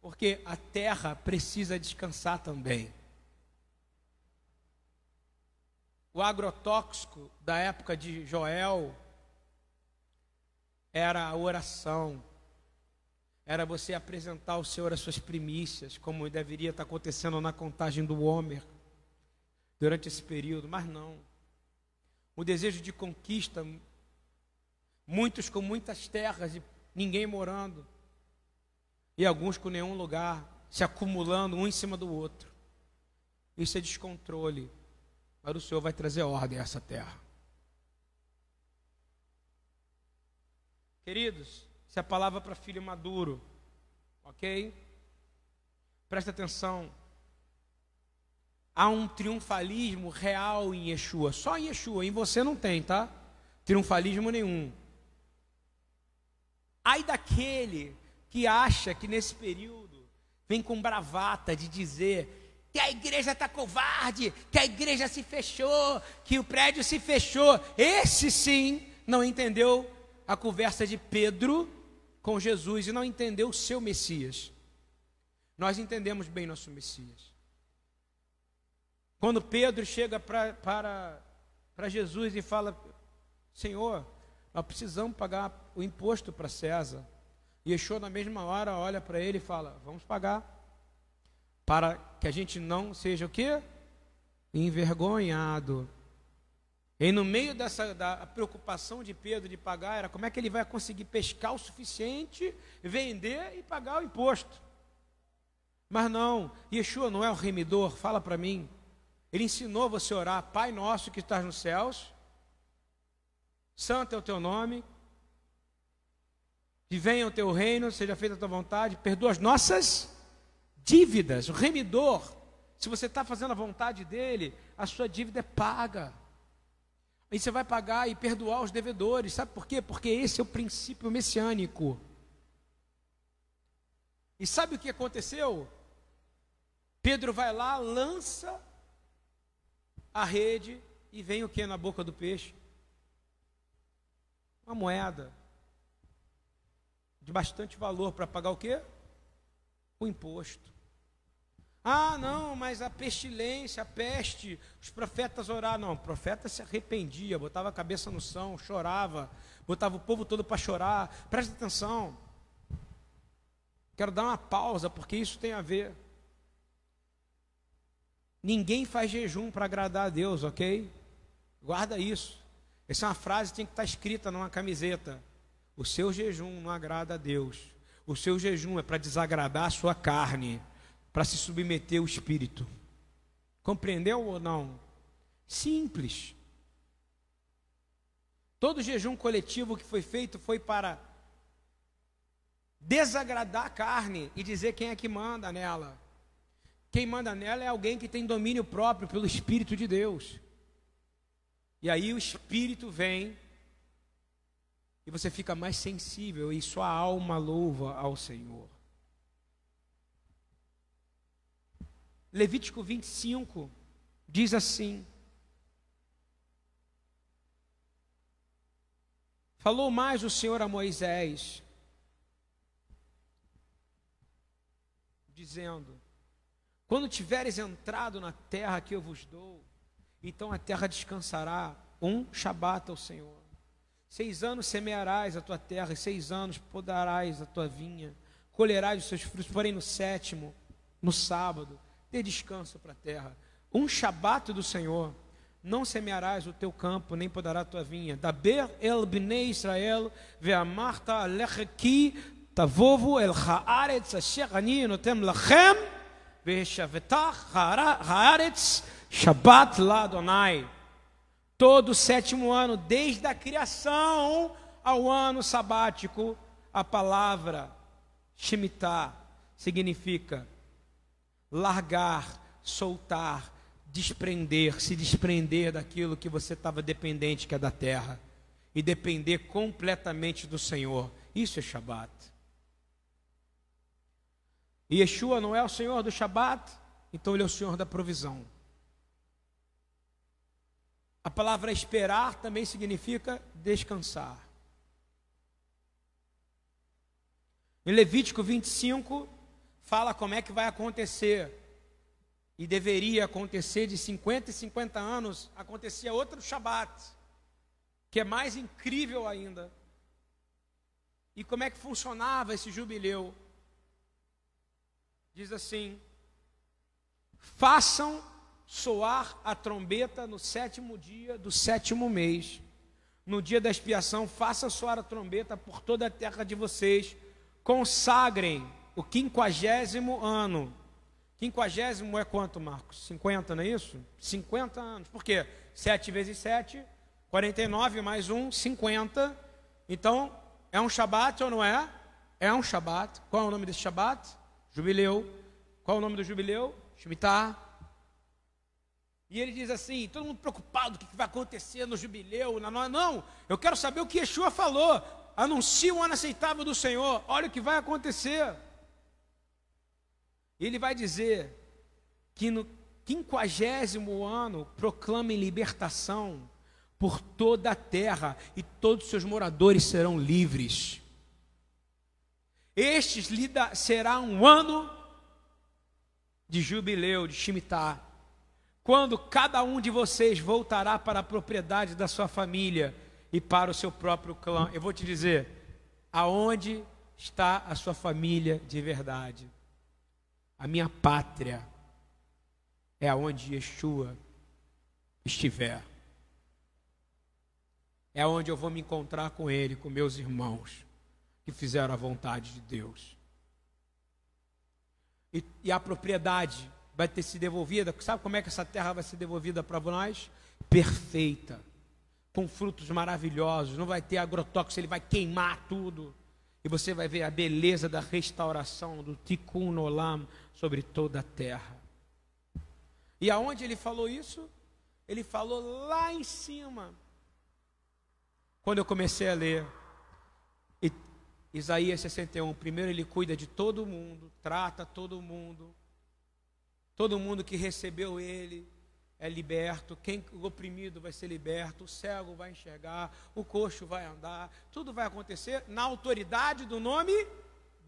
Porque a terra precisa descansar também. O agrotóxico da época de Joel era a oração, era você apresentar ao Senhor as suas primícias, como deveria estar acontecendo na contagem do Homer durante esse período, mas não. O desejo de conquista, muitos com muitas terras e ninguém morando, e alguns com nenhum lugar, se acumulando um em cima do outro. Isso é descontrole. Mas o Senhor vai trazer ordem a essa terra. Queridos, essa é a palavra para filho maduro. Ok? Presta atenção. Há um triunfalismo real em Yeshua. Só em Yeshua. Em você não tem, tá? Triunfalismo nenhum. Ai daquele que acha que nesse período vem com bravata de dizer que a igreja está covarde, que a igreja se fechou, que o prédio se fechou. Esse sim não entendeu a conversa de Pedro com Jesus e não entendeu o seu Messias. Nós entendemos bem nosso Messias. Quando Pedro chega pra, para, para Jesus e fala: Senhor, nós precisamos pagar o imposto para César. E Yeshua, na mesma hora, olha para ele e fala: Vamos pagar. Para que a gente não seja o quê? Envergonhado. E no meio dessa da preocupação de Pedro de pagar, era como é que ele vai conseguir pescar o suficiente, vender e pagar o imposto. Mas não, Yeshua não é o remidor, fala para mim. Ele ensinou você a orar, Pai nosso que estás nos céus, santo é o teu nome, que venha o teu reino, seja feita a tua vontade, perdoa as nossas dívidas. O remidor, se você está fazendo a vontade dele, a sua dívida é paga. Aí você vai pagar e perdoar os devedores. Sabe por quê? Porque esse é o princípio messiânico. E sabe o que aconteceu? Pedro vai lá, lança a rede e vem o que na boca do peixe? Uma moeda de bastante valor para pagar o quê? O imposto. Ah, não, mas a pestilência, a peste, os profetas oraram. Não, o profeta se arrependia, botava a cabeça no chão, chorava, botava o povo todo para chorar. Presta atenção. Quero dar uma pausa, porque isso tem a ver. Ninguém faz jejum para agradar a Deus, ok? Guarda isso. Essa é uma frase que tem que estar escrita numa camiseta. O seu jejum não agrada a Deus. O seu jejum é para desagradar a sua carne para se submeter ao espírito. Compreendeu ou não? Simples. Todo jejum coletivo que foi feito foi para desagradar a carne e dizer quem é que manda nela. Quem manda nela é alguém que tem domínio próprio pelo Espírito de Deus. E aí o Espírito vem e você fica mais sensível e sua alma louva ao Senhor. Levítico 25 diz assim: Falou mais o Senhor a Moisés, dizendo: Quando tiveres entrado na terra que eu vos dou, então a terra descansará um Shabat ao Senhor. Seis anos semearás a tua terra, e seis anos podarás a tua vinha, colherás os seus frutos, porém no sétimo, no sábado, dê descanso para a terra. Um shabat do Senhor, não semearás o teu campo, nem podará a tua vinha. Daber el bnei Israel, ve'amarta alecheki, tavovu el haaretz asher ani notem lachem, ve'shavetach haaretz shabat la Adonai. Todo sétimo ano, desde a criação ao ano sabático, a palavra Shemitah significa largar, soltar, desprender, se desprender daquilo que você estava dependente, que é da terra, e depender completamente do Senhor. Isso é Shabat. E Yeshua não é o Senhor do Shabat, então ele é o Senhor da provisão. A palavra esperar também significa descansar. Em Levítico 25, fala como é que vai acontecer. E deveria acontecer de 50 e 50 anos, acontecia outro Shabat, que é mais incrível ainda. E como é que funcionava esse jubileu? Diz assim: façam soar a trombeta no sétimo dia do sétimo mês. No dia da expiação, façam soar a trombeta por toda a terra de vocês. Consagrem o quinquagésimo ano. Quinquagésimo é quanto, Marcos? 50, não é isso? 50 anos. Por quê? 7 vezes 7, 49 mais 1, 50. Então, é um Shabat ou não é? É um Shabat. Qual é o nome desse Shabat? Jubileu. Qual é o nome do jubileu? Shemitah. E ele diz assim: todo mundo preocupado, o que vai acontecer no jubileu? Não, não, eu quero saber o que Yeshua falou. Anuncia o ano aceitável do Senhor. Olha o que vai acontecer. Ele vai dizer que no quinquagésimo ano proclamem libertação por toda a terra e todos os seus moradores serão livres. Estes será um ano de jubileu, de Shemitah, quando cada um de vocês voltará para a propriedade da sua família e para o seu próprio clã. Eu vou te dizer, aonde está a sua família de verdade? A minha pátria é aonde Yeshua estiver. É onde eu vou me encontrar com ele, com meus irmãos que fizeram a vontade de Deus. E, e a propriedade vai ter se devolvida. Sabe como é que essa terra vai ser devolvida para nós? Perfeita, com frutos maravilhosos. Não vai ter agrotóxico, ele vai queimar tudo. E você vai ver a beleza da restauração do Tikkun Olam sobre toda a terra. E aonde ele falou isso? Ele falou lá em cima. Quando eu comecei a ler Isaías 61, primeiro ele cuida de todo mundo, trata todo mundo. Todo mundo que recebeu ele é liberto, quem o oprimido vai ser liberto, o cego vai enxergar, o coxo vai andar, tudo vai acontecer na autoridade do nome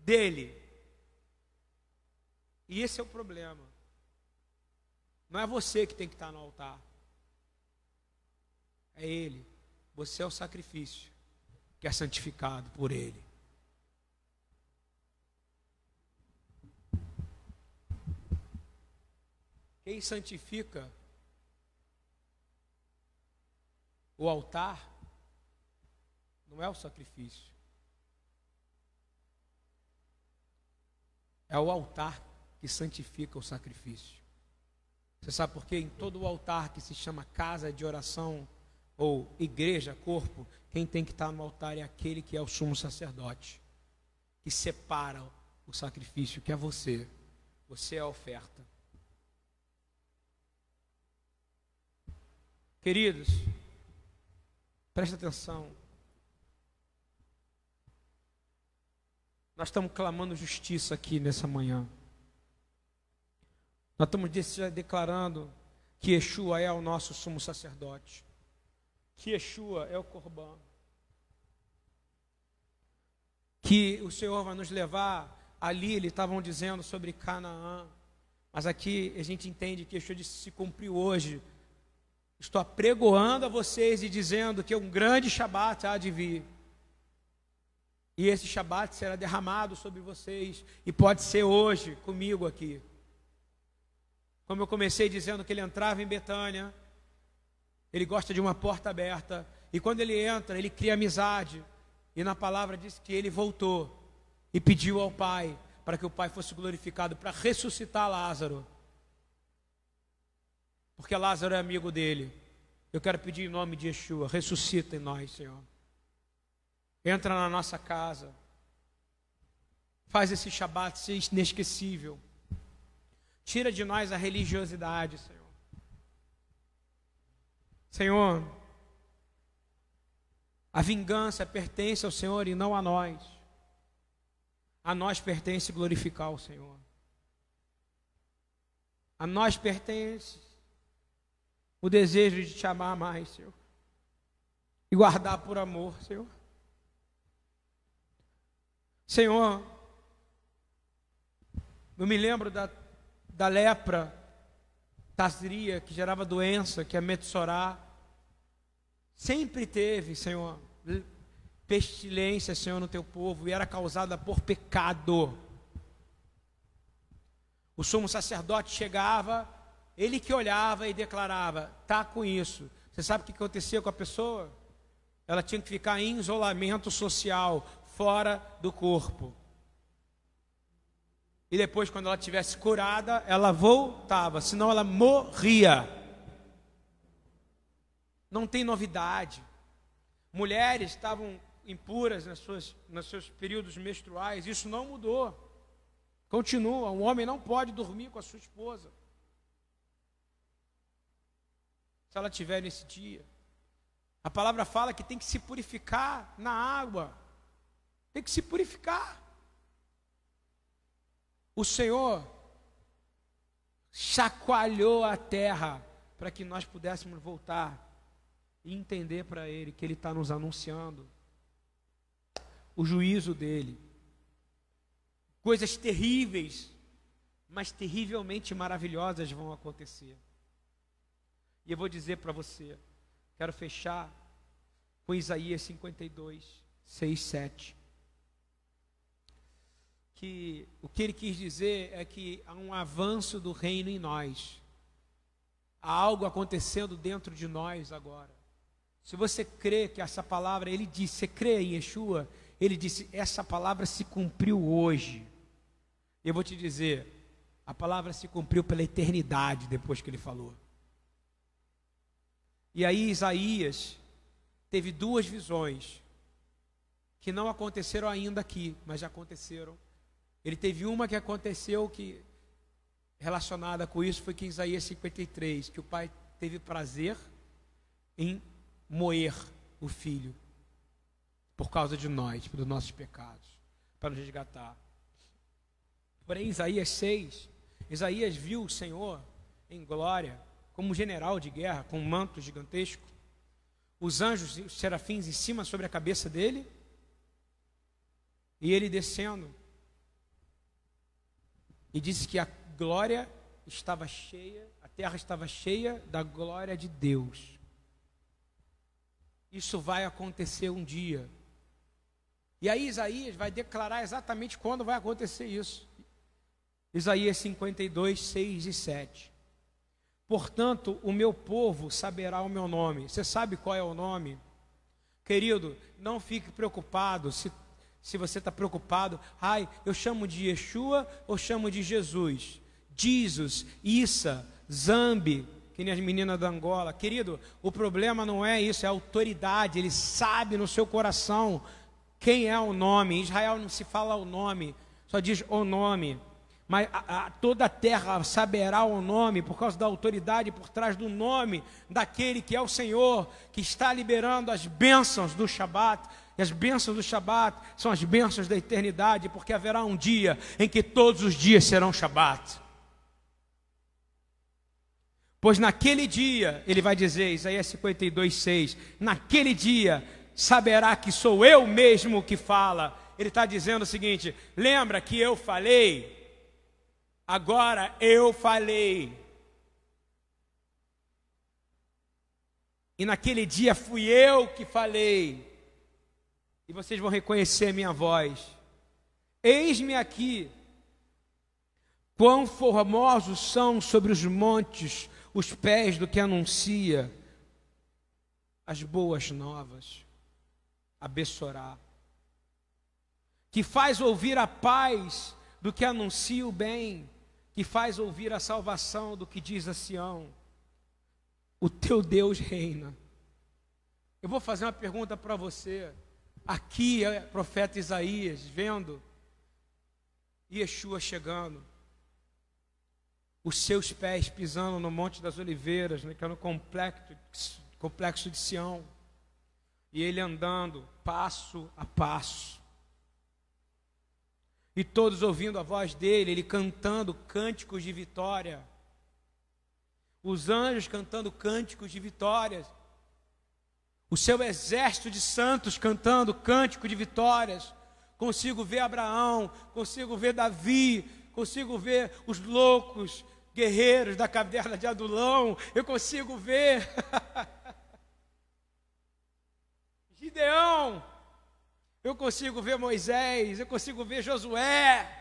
dele. E esse é o problema. Não é você que tem que estar no altar. É ele. Você é o sacrifício que é santificado por ele. Quem santifica o altar não é o sacrifício. É o altar que santifica o sacrifício. Você sabe por quê? Em todo o altar que se chama casa de oração ou igreja, corpo, quem tem que estar no altar é aquele que é o sumo sacerdote, que separa o sacrifício, que é você. Você é a oferta. Queridos, preste atenção. Nós estamos clamando justiça aqui nessa manhã. Nós estamos declarando que Yeshua é o nosso sumo sacerdote. Que Yeshua é o Corban. Que o Senhor vai nos levar ali, eles estavam dizendo sobre Canaã. Mas aqui a gente entende que Yeshua se cumpriu hoje Estou apregoando a vocês e dizendo que um grande Shabat há de vir. E esse Shabat será derramado sobre vocês. E pode ser hoje, comigo aqui. Como eu comecei dizendo que ele entrava em Betânia, ele gosta de uma porta aberta. E quando ele entra, ele cria amizade. E na palavra diz que ele voltou e pediu ao Pai para que o Pai fosse glorificado para ressuscitar Lázaro porque Lázaro é amigo dele. Eu quero pedir em nome de Yeshua, ressuscita em nós, Senhor. Entra na nossa casa. Faz esse Shabat ser inesquecível. Tira de nós a religiosidade, Senhor. Senhor, a vingança pertence ao Senhor e não a nós. A nós pertence glorificar o Senhor. A nós pertence o desejo de te amar mais, Senhor. E guardar por amor, Senhor. Senhor, eu me lembro da, da lepra, tasria, que gerava doença, que é Metsorá. Sempre teve, Senhor, pestilência, Senhor, no teu povo, e era causada por pecado. O sumo sacerdote chegava, ele que olhava e declarava: tá com isso. Você sabe o que acontecia com a pessoa? Ela tinha que ficar em isolamento social, fora do corpo. E depois, quando ela tivesse curada, ela voltava, senão ela morria. Não tem novidade. Mulheres estavam impuras nas suas, nos seus períodos menstruais, isso não mudou. Continua, um homem não pode dormir com a sua esposa. Se ela tiver nesse dia. A palavra fala que tem que se purificar na água. Tem que se purificar. O Senhor chacoalhou a terra para que nós pudéssemos voltar e entender para Ele que Ele está nos anunciando o juízo dele. Coisas terríveis, mas terrivelmente maravilhosas vão acontecer. E eu vou dizer para você, quero fechar com Isaías 52, 6, 7. Que o que ele quis dizer é que há um avanço do reino em nós. Há algo acontecendo dentro de nós agora. Se você crê que essa palavra, ele disse, você crê em Yeshua, ele disse: Essa palavra se cumpriu hoje. Eu vou te dizer, a palavra se cumpriu pela eternidade depois que ele falou. E aí Isaías teve duas visões que não aconteceram ainda aqui, mas já aconteceram. Ele teve uma que aconteceu que relacionada com isso foi que em Isaías 53, que o pai teve prazer em moer o filho por causa de nós, pelos nossos pecados, para nos resgatar. Porém, Isaías 6, Isaías viu o Senhor em glória, como general de guerra, com um manto gigantesco, os anjos e os serafins em cima sobre a cabeça dele, e ele descendo. E disse que a glória estava cheia, a terra estava cheia da glória de Deus. Isso vai acontecer um dia. E aí Isaías vai declarar exatamente quando vai acontecer isso. Isaías 52, 6 e 7. Portanto, o meu povo saberá o meu nome. Você sabe qual é o nome? Querido, não fique preocupado se, se você está preocupado. Ai, eu chamo de Yeshua ou chamo de Jesus? Jesus, Issa, Zambi, que nem as meninas da Angola. Querido, o problema não é isso, é autoridade. Ele sabe no seu coração quem é o nome. Em Israel não se fala o nome, só diz o nome. Mas a, a, toda a terra saberá o nome por causa da autoridade por trás do nome daquele que é o Senhor, que está liberando as bênçãos do Shabat. E as bênçãos do Shabat são as bênçãos da eternidade, porque haverá um dia em que todos os dias serão Shabat. Pois naquele dia, ele vai dizer, Isaías 52, 6, naquele dia saberá que sou eu mesmo que fala. Ele está dizendo o seguinte: lembra que eu falei? Agora eu falei. E naquele dia fui eu que falei. E vocês vão reconhecer a minha voz. Eis-me aqui. Quão formosos são sobre os montes os pés do que anuncia as boas novas a Bessorá, que faz ouvir a paz do que anuncia o bem, que faz ouvir a salvação do que diz a Sião. o teu Deus reina. Eu vou fazer uma pergunta para você. Aqui é o profeta Isaías vendo Yeshua chegando, os seus pés pisando no Monte das Oliveiras, né, que é no complexo, complexo de Sião, e ele andando passo a passo, e todos ouvindo a voz dele, ele cantando cânticos de vitória, os anjos cantando cânticos de vitórias, o seu exército de santos cantando cântico de vitórias. Consigo ver Abraão, consigo ver Davi, consigo ver os loucos guerreiros da caverna de Adulão, eu consigo ver Gideão, eu consigo ver Moisés, eu consigo ver Josué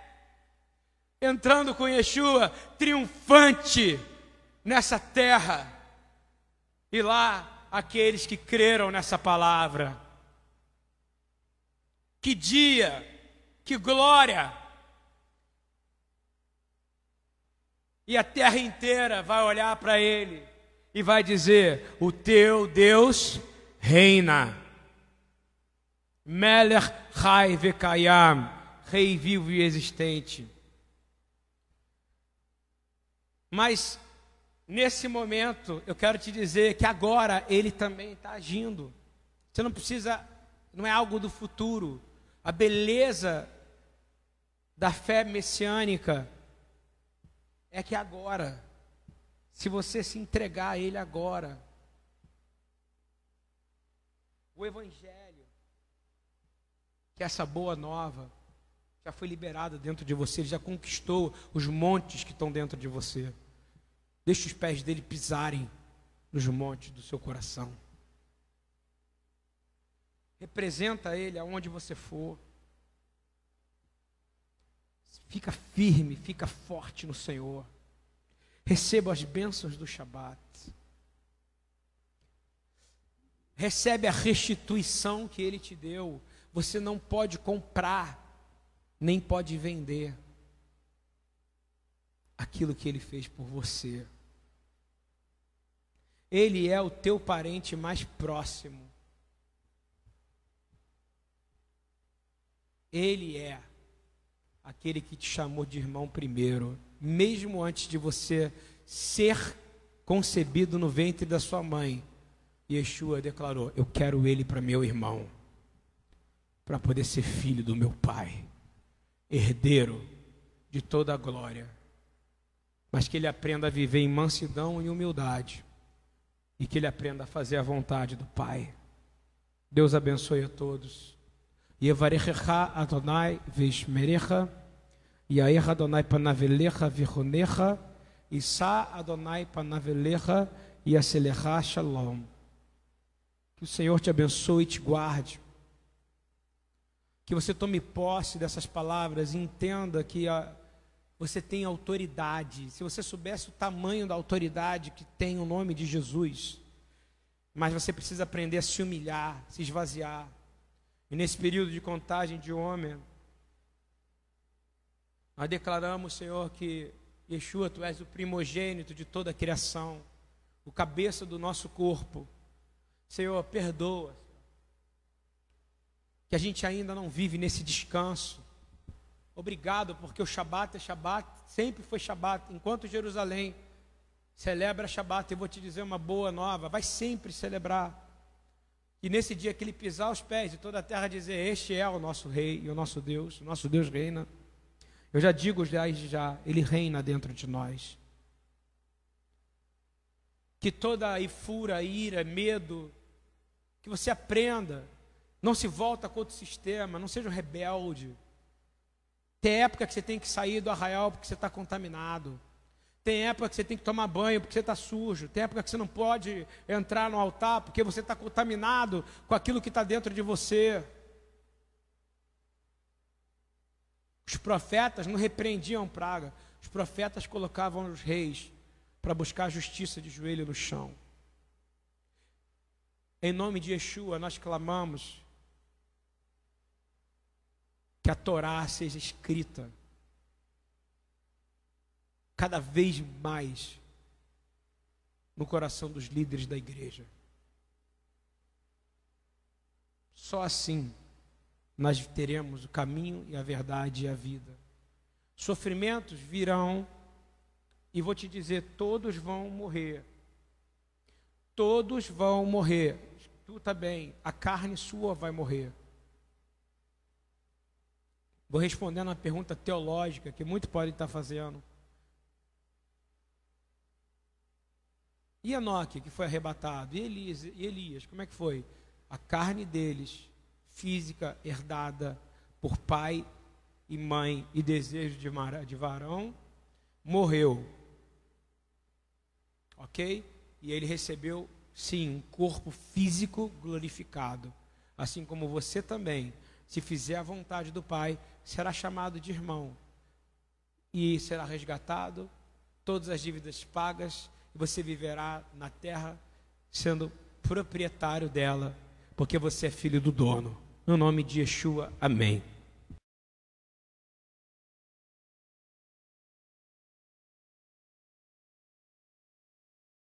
entrando com Yeshua triunfante nessa terra. E lá aqueles que creram nessa palavra. Que dia, que glória! E a terra inteira vai olhar para ele e vai dizer: O teu Deus reina. Melech Chai Vekayam, Rei vivo e existente. Mas Nesse momento, eu quero te dizer que agora Ele também está agindo. Você não precisa, não é algo do futuro. A beleza da fé messiânica é que agora, se você se entregar a Ele agora, o Evangelho, que essa boa nova, já foi liberado dentro de você, ele já conquistou os montes que estão dentro de você. Deixe os pés dele pisarem nos montes do seu coração. Representa ele aonde você for. Fica firme, fica forte no Senhor. Receba as bênçãos do Shabat. Recebe a restituição que ele te deu. Você não pode comprar, nem pode vender aquilo que ele fez por você. Ele é o teu parente mais próximo. Ele é aquele que te chamou de irmão primeiro, mesmo antes de você ser concebido no ventre da sua mãe. Yeshua declarou: Eu quero ele para meu irmão, para poder ser filho do meu pai, herdeiro de toda a glória, mas que ele aprenda a viver em mansidão e humildade e que ele aprenda a fazer a vontade do Pai. Deus abençoe a todos. Yevarechecha Adonai Adonai panavelecha vichonecha, Adonai panavelecha, Yaselecha shalom. Que o Senhor te abençoe e te guarde. Que você tome posse dessas palavras e entenda que a, você tem autoridade. Se você soubesse o tamanho da autoridade que tem o nome de Jesus, mas você precisa aprender a se humilhar, se esvaziar. E nesse período de contagem de homem, nós declaramos, Senhor, que Yeshua, tu és o primogênito de toda a criação, o cabeça do nosso corpo. Senhor, perdoa. Que a gente ainda não vive nesse descanso Obrigado, porque o Shabat é Shabat, sempre foi Shabat. Enquanto Jerusalém celebra Shabat, eu vou te dizer uma boa nova, vai sempre celebrar. E nesse dia que ele pisar os pés de toda a terra dizer: Este é o nosso Rei e o nosso Deus, o nosso Deus reina. Eu já digo já, já, ele reina dentro de nós. Que toda a ifura, ira, medo, que você aprenda, não se volta contra o sistema, não seja um rebelde tem época que você tem que sair do arraial porque você está contaminado. Tem época que você tem que tomar banho porque você está sujo. Tem época que você não pode entrar no altar porque você está contaminado com aquilo que está dentro de você. Os profetas não repreendiam praga. Os profetas colocavam os reis para buscar a justiça de joelho no chão. Em nome de Yeshua, nós clamamos que a Torá seja escrita cada vez mais no coração dos líderes da igreja. Só assim nós teremos o caminho e a verdade e a vida. Sofrimentos virão, e vou te dizer: todos vão morrer. Todos vão morrer. Tu também, a carne sua vai morrer. Vou respondendo uma pergunta teológica que muito podem estar fazendo. E Enoque, que foi arrebatado, e Elias, e Elias, como é que foi? A carne deles, física, herdada por pai e mãe e desejo de, de varão, morreu. Ok? E ele recebeu, sim, um corpo físico glorificado. Assim como você também, se fizer a vontade do Pai, será chamado de irmão. E será resgatado, todas as dívidas pagas você viverá na terra sendo proprietário dela, porque você é filho do dono. No nome de Yeshua, amém.